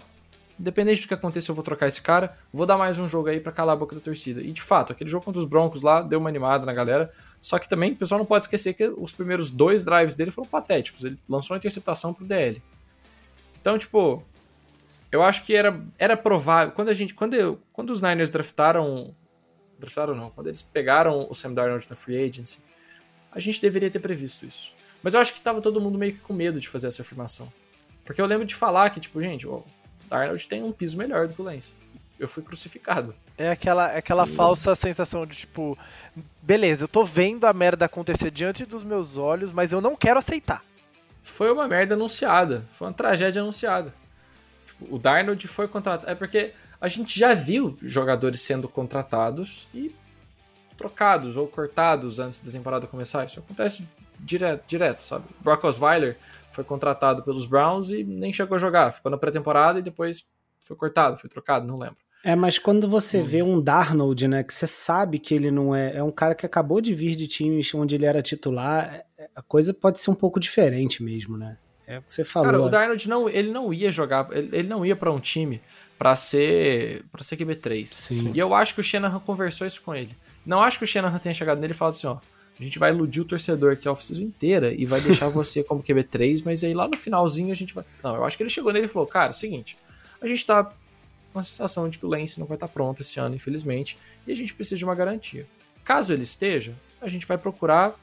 independente do que aconteça, eu vou trocar esse cara, vou dar mais um jogo aí para calar a boca da torcida". E de fato, aquele jogo contra os Broncos lá deu uma animada na galera. Só que também o pessoal não pode esquecer que os primeiros dois drives dele foram patéticos. Ele lançou uma interceptação pro DL. Então, tipo, eu acho que era, era provável. Quando a gente. Quando, eu, quando os Niners draftaram. Draftaram não, quando eles pegaram o Sam Darnold na free agency, a gente deveria ter previsto isso. Mas eu acho que tava todo mundo meio que com medo de fazer essa afirmação. Porque eu lembro de falar que, tipo, gente, o Darnold tem um piso melhor do que o Lance. Eu fui crucificado. É aquela, é aquela e... falsa sensação de, tipo, beleza, eu tô vendo a merda acontecer diante dos meus olhos, mas eu não quero aceitar. Foi uma merda anunciada. Foi uma tragédia anunciada o Darnold foi contratado. É porque a gente já viu jogadores sendo contratados e trocados ou cortados antes da temporada começar. Isso acontece direto, direto sabe? Brock Osweiler foi contratado pelos Browns e nem chegou a jogar. Ficou na pré-temporada e depois foi cortado, foi trocado, não lembro. É, mas quando você hum. vê um Darnold, né, que você sabe que ele não é, é um cara que acabou de vir de times onde ele era titular, é, a coisa pode ser um pouco diferente mesmo, né? É o que você falou. Cara, o Darnold não, ele não ia jogar, ele, ele não ia para um time para ser para ser QB3. Sim. E eu acho que o Shanahan conversou isso com ele. Não acho que o Shanahan tenha chegado nele e falado assim, ó, a gente vai iludir o torcedor aqui a oficina inteira e vai deixar você como QB3, mas aí lá no finalzinho a gente vai. Não, eu acho que ele chegou nele e falou: cara, é o seguinte, a gente tá com a sensação de que o Lance não vai estar tá pronto esse ano, infelizmente, e a gente precisa de uma garantia. Caso ele esteja, a gente vai procurar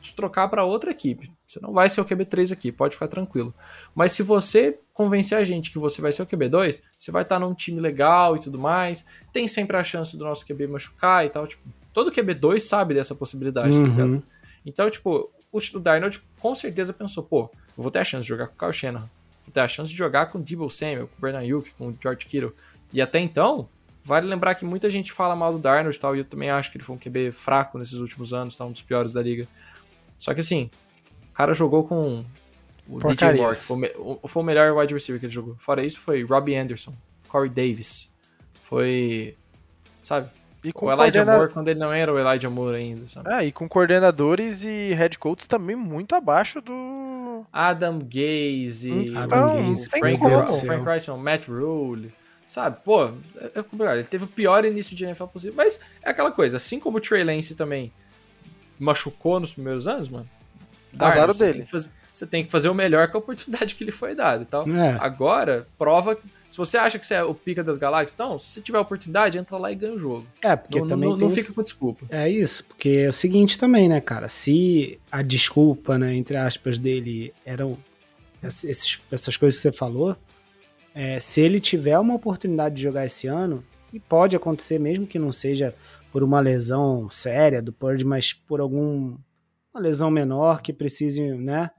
te trocar para outra equipe. Você não vai ser o QB3 aqui, pode ficar tranquilo. Mas se você convencer a gente que você vai ser o QB2, você vai estar tá num time legal e tudo mais. Tem sempre a chance do nosso QB machucar e tal. Tipo, todo QB2 sabe dessa possibilidade, tá uhum. tá ligado? Então, tipo, o Darnold com certeza pensou, pô, eu vou ter a chance de jogar com o Kyle Shanahan. Vou ter a chance de jogar com o Debo Samuel, com o Bernard Yuke, com o George Kittle. E até então, vale lembrar que muita gente fala mal do Darnold e tal, e eu também acho que ele foi um QB fraco nesses últimos anos, tá? Um dos piores da liga. Só que assim, o cara jogou com o DJ Moore, foi o, foi o melhor wide receiver que ele jogou. Fora isso, foi Robbie Anderson, Corey Davis. Foi. Sabe? E com o Elijah coordena... Moore quando ele não era o Elijah Moore ainda, sabe? Ah, e com coordenadores e head coaches também muito abaixo do. Adam Gaze, Adam Gaze, Frank, Frank Wright, não, Matt Rule. Sabe, pô, é, é complicado. Ele teve o pior início de NFL possível. Mas é aquela coisa, assim como o Trey Lance também machucou nos primeiros anos, mano. Azar você dele. Tem fazer, você tem que fazer o melhor com a oportunidade que lhe foi dada e tal. É. Agora, prova. Se você acha que você é o pica das galáxias, então, se você tiver a oportunidade, entra lá e ganha o jogo. É, porque não, também. Não, não fica com desculpa. É isso, porque é o seguinte também, né, cara? Se a desculpa, né, entre aspas, dele eram esses, essas coisas que você falou, é, se ele tiver uma oportunidade de jogar esse ano, e pode acontecer mesmo que não seja por uma lesão séria do Purge, mas por algum uma lesão menor que precise, né,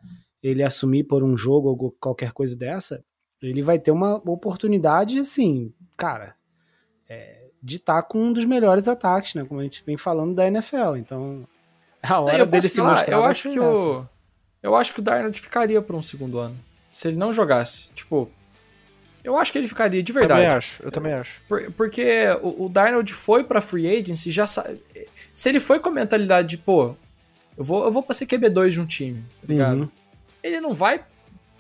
ele assumir por um jogo ou qualquer coisa dessa, ele vai ter uma oportunidade, assim, cara, é, de estar tá com um dos melhores ataques, né, como a gente vem falando da NFL. Então, a hora eu dele se mostrar. Eu acho que o eu acho que o Darnold ficaria por um segundo ano, se ele não jogasse. Tipo, eu acho que ele ficaria de verdade. Eu também acho, eu também acho. Por, porque o, o Darnold foi pra free agency, já sabe. Se ele foi com a mentalidade de, pô, eu vou, eu vou pra ser QB2 de um time, tá ligado? Uhum. Ele não vai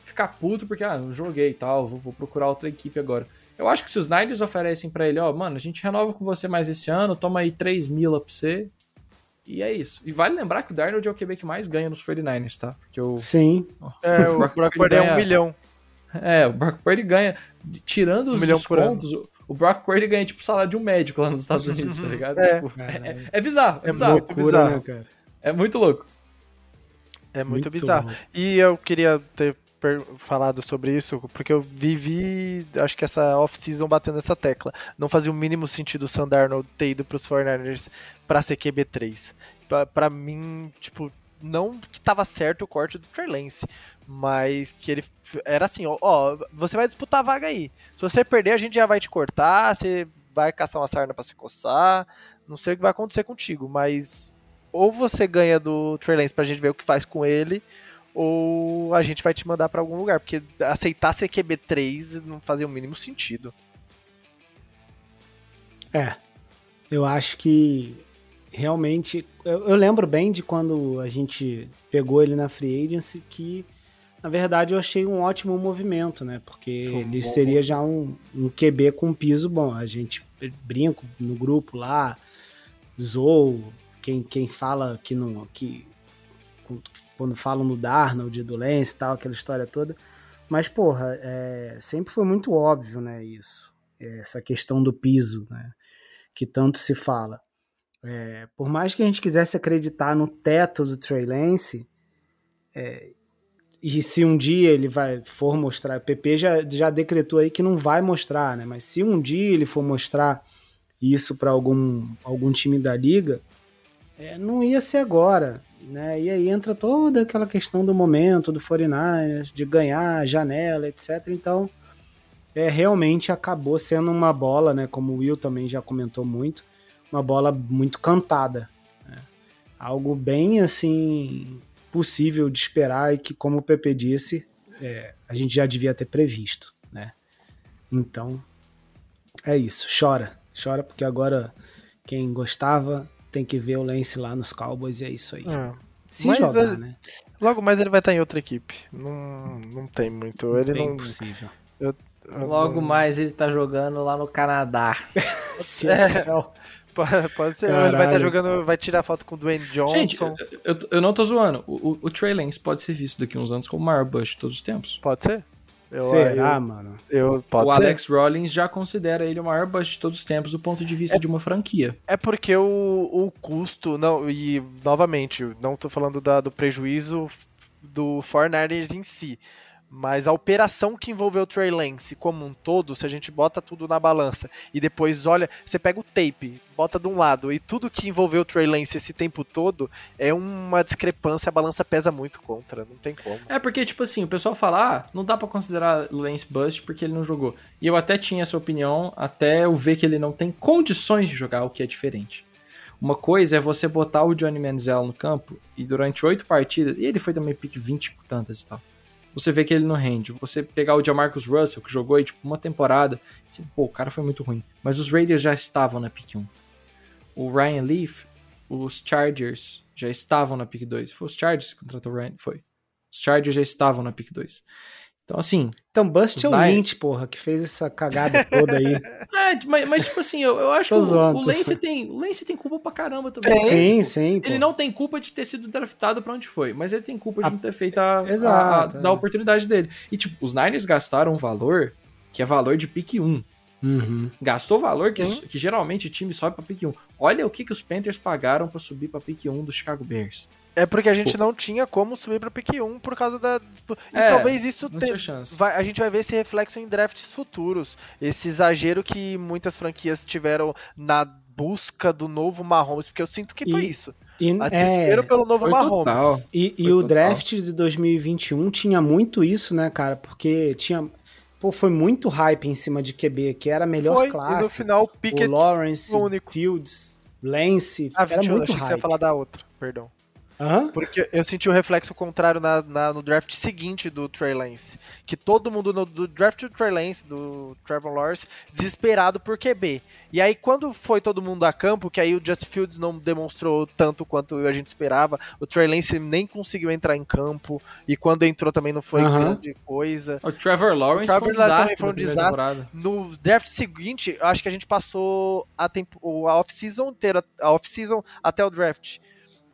ficar puto porque, ah, não joguei e tal, vou, vou, procurar outra equipe agora. Eu acho que se os Niners oferecem para ele, ó, mano, a gente renova com você mais esse ano, toma aí 3 mil pra você. E é isso. E vale lembrar que o Darnold é o QB que mais ganha nos 49ers, tá? Porque o, Sim. é, o Brock Purdy é um milhão. É, o Brock Purdy ganha, tirando os um descontos, o Brock Purdy ganha, tipo, salário de um médico lá nos Estados Unidos, tá ligado? É, tipo, é, é, bizarro, é, é bizarro. Loucura, é bizarro. Né, cara? É muito louco. É muito, muito bizarro. Bom. E eu queria ter falado sobre isso, porque eu vivi, acho que essa off-season batendo essa tecla. Não fazia o mínimo sentido o Sandarno ter ido pros 49ers pra ser QB3. Pra, pra mim, tipo, não que tava certo o corte do Trey Lance, mas que ele era assim, ó, ó, você vai disputar a vaga aí. Se você perder, a gente já vai te cortar, você vai caçar uma sarna para se coçar, não sei o que vai acontecer contigo, mas ou você ganha do Trey Lance pra gente ver o que faz com ele, ou a gente vai te mandar para algum lugar, porque aceitar ser QB3 não fazia o mínimo sentido. É. Eu acho que realmente. Eu, eu, lembro bem de quando a gente pegou ele na Free Agency, que na verdade eu achei um ótimo movimento, né? Porque ele seria já um, um QB com piso bom. A gente brinca no grupo lá, zoou. Quem, quem fala que não. Que, quando falam no Darnold, do Lance e tal, aquela história toda. Mas, porra, é, sempre foi muito óbvio, né, isso. Essa questão do piso, né? Que tanto se fala. É, por mais que a gente quisesse acreditar no teto do Trey Lance, é, e se um dia ele vai for mostrar, o PP já, já decretou aí que não vai mostrar, né? Mas se um dia ele for mostrar isso para algum, algum time da liga, é, não ia ser agora, né? E aí entra toda aquela questão do momento do 49ers, de ganhar, janela, etc. Então, é, realmente acabou sendo uma bola, né? Como o Will também já comentou muito, uma bola muito cantada. Né? Algo bem assim possível de esperar e que, como o Pepe disse, é, a gente já devia ter previsto. Né? Então, é isso. Chora. Chora porque agora quem gostava tem que ver o Lance lá nos Cowboys e é isso aí. É. Se Mas jogar, ele, né? Logo mais ele vai estar em outra equipe. Não, não tem muito. Ele Bem não. possível. Eu, eu, Logo mais ele tá jogando lá no Canadá. é. Pode ser, Caralho. ele vai estar tá jogando, vai tirar foto com o Dwayne Johnson. Gente, eu, eu, eu não tô zoando. O, o, o Trey Lance pode ser visto daqui uns anos como o maior Bush de todos os tempos. Pode ser. Eu, Será, eu, mano? Eu, o ser. Alex Rollins já considera ele o maior bust de todos os tempos do ponto de vista é, de uma franquia. É porque o, o custo, não, e novamente, não tô falando da, do prejuízo do 49ers em si, mas a operação que envolveu o Trey Lance como um todo, se a gente bota tudo na balança e depois olha, você pega o tape, bota de um lado e tudo que envolveu o Trey Lance esse tempo todo é uma discrepância, a balança pesa muito contra, não tem como. É porque, tipo assim, o pessoal fala, ah, não dá para considerar Lance Bust porque ele não jogou. E eu até tinha essa opinião, até eu ver que ele não tem condições de jogar, o que é diferente. Uma coisa é você botar o Johnny Manziel no campo e durante oito partidas, e ele foi também pique 20 tantas e tal você vê que ele não rende. Você pegar o Jamarcus Russell, que jogou aí tipo uma temporada, você, pô, o cara foi muito ruim. Mas os Raiders já estavam na pick 1. O Ryan Leaf, os Chargers já estavam na pick 2. Foi os Chargers que contratou o Ryan? Foi. Os Chargers já estavam na pick 2. Então, assim. Então, Bust é o Lynch, porra, que fez essa cagada toda aí. é, mas, mas, tipo assim, eu, eu acho que o, o, Lance tem, o Lance tem culpa pra caramba também. Sim, tipo, sim. Ele não tem culpa de ter sido draftado pra onde foi, mas ele tem culpa de a... não ter feito a, Exato, a, a, é. da oportunidade dele. E, tipo, os Niners gastaram um valor que é valor de pick 1. Uhum. Gastou valor que, uhum. que geralmente o time sobe pra pick 1. Olha o que, que os Panthers pagaram para subir pra pick 1 do Chicago Bears. É porque a gente Pô. não tinha como subir pra pick 1 por causa da. E é, talvez isso te... vai, a gente vai ver esse reflexo em drafts futuros. Esse exagero que muitas franquias tiveram na busca do novo Mahomes, porque eu sinto que foi e, isso. E, a desespero é, pelo novo Mahomes. Total. E, e o draft de 2021 tinha muito isso, né, cara? Porque tinha. Pô, foi muito hype em cima de QB, que era a melhor foi, classe. E no final, Pickett, o Lawrence, único. Fields, Lance, ah, era 21, muito hype. que você ia falar da outra, perdão. Uhum. Porque eu senti o reflexo contrário na, na, no draft seguinte do Trey Lance. Que todo mundo no do draft do Trey Lance, do Trevor Lawrence, desesperado por QB. E aí, quando foi todo mundo a campo, que aí o Justin Fields não demonstrou tanto quanto a gente esperava, o Trey Lance nem conseguiu entrar em campo, e quando entrou também não foi uhum. grande coisa. O Trevor Lawrence o Trevor foi um desastre. Foi um desastre. No draft seguinte, acho que a gente passou a, tempo, a off-season inteira, a off-season até o draft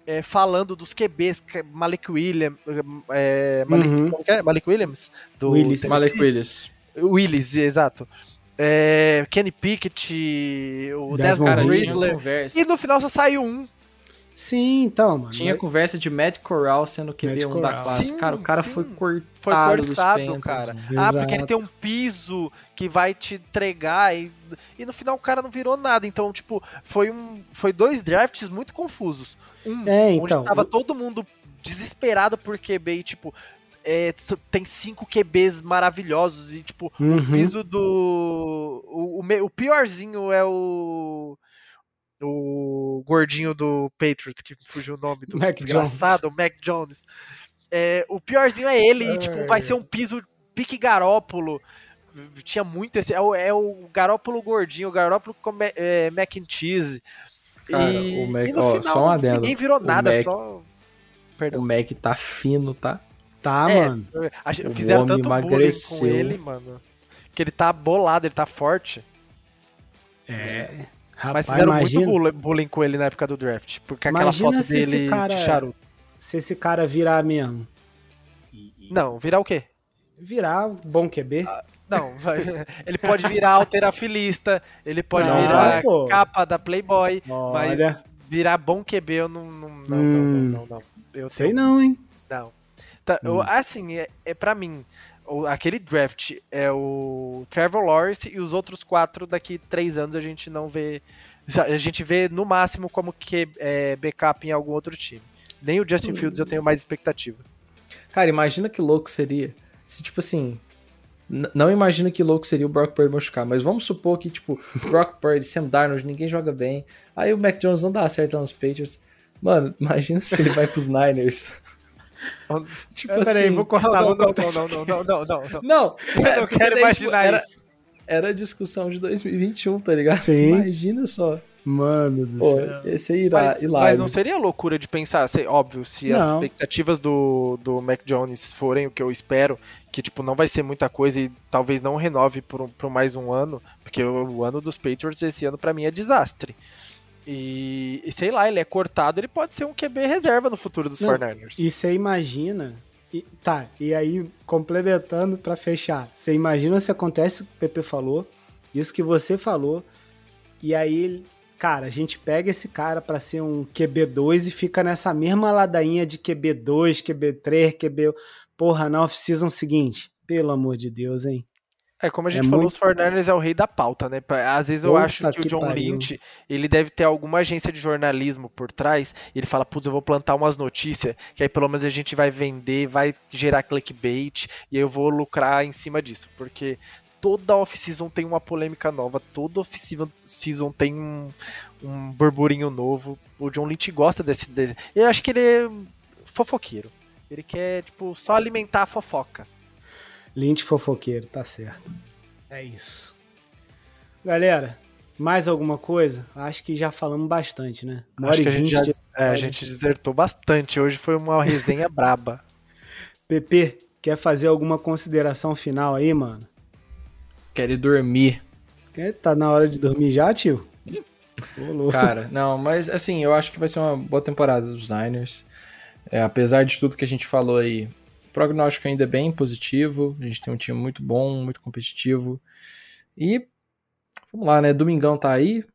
é, falando dos QBs, Malik Williams, é, Malik, uhum. é? Malik Williams? Do Willis. Malik Willis. Willis, exato. É, Kenny Pickett, o Desmond Ridley. E no final só saiu um. Sim, então, mano. Tinha conversa de Matt Corral sendo QB1 um da classe. Sim, cara, o cara sim. foi cortado, foi cortado cara. Exato. Ah, porque ele tem um piso que vai te entregar e, e no final o cara não virou nada. Então, tipo, foi um foi dois drafts muito confusos. Um, é, então, onde tava eu... todo mundo desesperado por QB e, tipo, é, tem cinco QBs maravilhosos e, tipo, uhum. o piso do. O, o, o, piorzinho é o. O gordinho do Patriots, que fugiu o nome do Mac desgraçado, Jones. o Mac Jones. É, o piorzinho é ele, é. e, tipo, vai ser um piso pique garópolo. Tinha muito esse. É o, é o garópolo gordinho, o garópolo com é, mac and cheese. Cara, e, o Mac, e ó, final, só um adendo. Ninguém virou nada, Mac, só. Perdão. O Mac tá fino, tá? Tá, é, mano. A, o fizeram tanto emagreceu. com ele, mano. Que ele tá bolado, ele tá forte. É. Rapaz, Mas fizeram imagina, muito bullying com ele na época do draft. Porque aquela foto dele cara, de charuto. Se esse cara virar mesmo. Não, virar o quê? Virar bom QB. Ah, não, vai, ele pode virar alterafilista, ele pode não, virar vai, capa da Playboy, Olha. mas virar bom QB eu não. Não, não, hum, não, não, não, Eu sei tenho... não, hein? Não. Tá, hum. eu, assim, é, é para mim, o, aquele draft é o Trevor Lawrence e os outros quatro daqui três anos a gente não vê. A gente vê no máximo como que é backup em algum outro time. Nem o Justin Fields eu tenho mais expectativa. Cara, imagina que louco seria se, tipo assim, não imagino que louco seria o Brock Purdy machucar, mas vamos supor que, tipo, Brock Purdy, Sam Darnold, ninguém joga bem. Aí o Mac Jones não dá certo lá nos Patriots. Mano, imagina se ele vai pros Niners. tipo assim. Peraí, vou cortar, não, não, não, não, não, não, não. É, eu quero tipo, imaginar era, isso. Era a discussão de 2021, tá ligado? Sim. Imagina só. Mano do Pô, céu. Esse irá, mas, mas não seria loucura de pensar, se, óbvio, se não. as expectativas do, do Mac Jones forem o que eu espero, que tipo não vai ser muita coisa e talvez não renove por, por mais um ano, porque o, o ano dos Patriots esse ano para mim é desastre. E, e, sei lá, ele é cortado, ele pode ser um QB reserva no futuro dos 49ers. E você imagina. E, tá, e aí, complementando para fechar, você imagina se acontece o que o Pepe falou, isso que você falou, e aí, cara, a gente pega esse cara para ser um QB2 e fica nessa mesma ladainha de QB2, QB3, QB. Porra, na off-season seguinte. Pelo amor de Deus, hein? É, como a gente é falou, muito... os 49ers é o rei da pauta, né? Às vezes eu acho que, que, o John pariu. Lynch, ele deve ter alguma agência de jornalismo por trás, e ele fala, putz, eu vou plantar umas notícias, que aí pelo menos a gente vai vender, vai gerar clickbait, e eu vou lucrar em cima disso, porque toda off-season tem uma polêmica nova, toda off-season tem um, um burburinho novo. O John Lynch gosta desse, desse... Eu acho que ele é fofoqueiro. Ele quer, tipo, só alimentar a fofoca. Lynch fofoqueiro, tá certo. É isso. Galera, mais alguma coisa? Acho que já falamos bastante, né? Uma Acho que a gente, já, de... é, a gente desertou bastante. Hoje foi uma resenha braba. PP, quer fazer alguma consideração final aí, mano? Quero ir dormir. Tá na hora de dormir já, tio? Cara, não, mas assim, eu acho que vai ser uma boa temporada dos Niners. É, apesar de tudo que a gente falou aí, o prognóstico ainda é bem positivo. A gente tem um time muito bom, muito competitivo. E vamos lá, né? Domingão tá aí.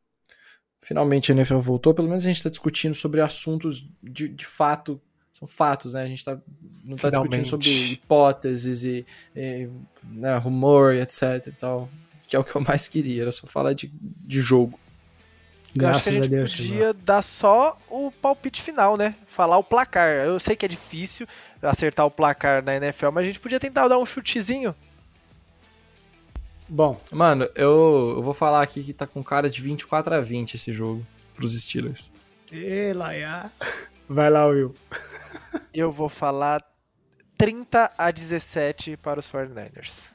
Finalmente a NFL voltou. Pelo menos a gente está discutindo sobre assuntos de, de fato. São fatos, né? A gente tá, não está discutindo sobre hipóteses e, e né, rumor e etc e tal. Que é o que eu mais queria, era só falar de, de jogo. Graças acho que a gente a Deus, podia dar só o palpite final, né? Falar o placar. Eu sei que é difícil acertar o placar na NFL, mas a gente podia tentar dar um chutezinho. Bom. Mano, eu, eu vou falar aqui que tá com cara de 24 a 20 esse jogo pros Steelers. E Laia. Vai lá, Will. Eu vou falar 30 a 17 para os 49ers.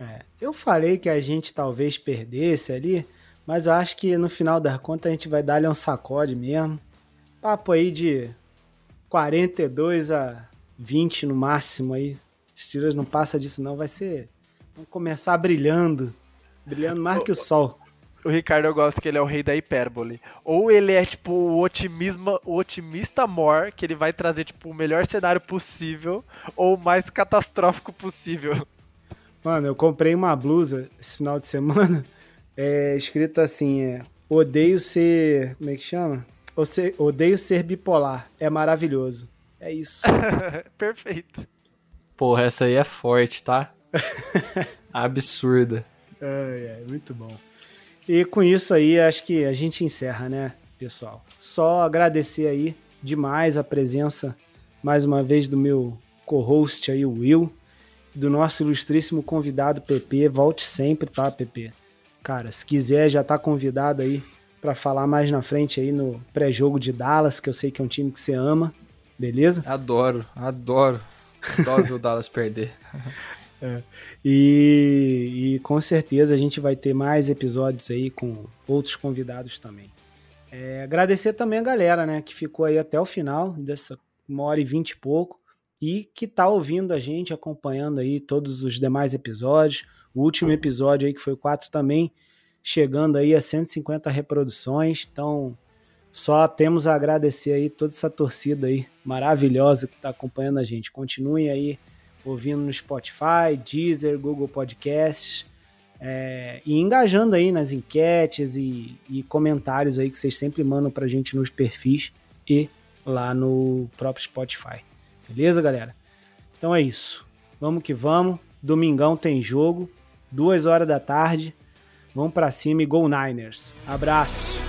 É, eu falei que a gente talvez perdesse ali, mas eu acho que no final das contas a gente vai dar-lhe um sacode mesmo. Papo aí de 42 a 20 no máximo aí. Steelers não passa disso não, vai ser... Vamos começar brilhando. Brilhando mais que o sol. O Ricardo eu gosto que ele é o rei da hipérbole. Ou ele é tipo o otimismo, o otimista more, que ele vai trazer tipo o melhor cenário possível, ou o mais catastrófico possível. Mano, eu comprei uma blusa esse final de semana é escrito assim: é, odeio ser. Como é que chama? Odeio ser bipolar. É maravilhoso. É isso. Perfeito. Porra, essa aí é forte, tá? Absurda. É, é, muito bom. E com isso aí, acho que a gente encerra, né, pessoal? Só agradecer aí demais a presença, mais uma vez, do meu co-host aí, o Will, do nosso ilustríssimo convidado, PP. Volte sempre, tá, PP? Cara, se quiser, já tá convidado aí para falar mais na frente aí no pré-jogo de Dallas, que eu sei que é um time que você ama, beleza? Adoro, adoro. Adoro ver o Dallas perder. É. E, e, com certeza a gente vai ter mais episódios aí com outros convidados também. É, agradecer também a galera, né, que ficou aí até o final dessa uma hora e vinte e pouco e que tá ouvindo a gente, acompanhando aí todos os demais episódios. O último episódio aí, que foi o 4 também, chegando aí a 150 reproduções. Então, só temos a agradecer aí toda essa torcida aí maravilhosa que está acompanhando a gente. Continuem aí ouvindo no Spotify, Deezer, Google Podcasts é, e engajando aí nas enquetes e, e comentários aí que vocês sempre mandam para a gente nos perfis e lá no próprio Spotify. Beleza, galera? Então é isso. Vamos que vamos. Domingão tem jogo duas horas da tarde. Vamos para cima e Go Niners. Abraço.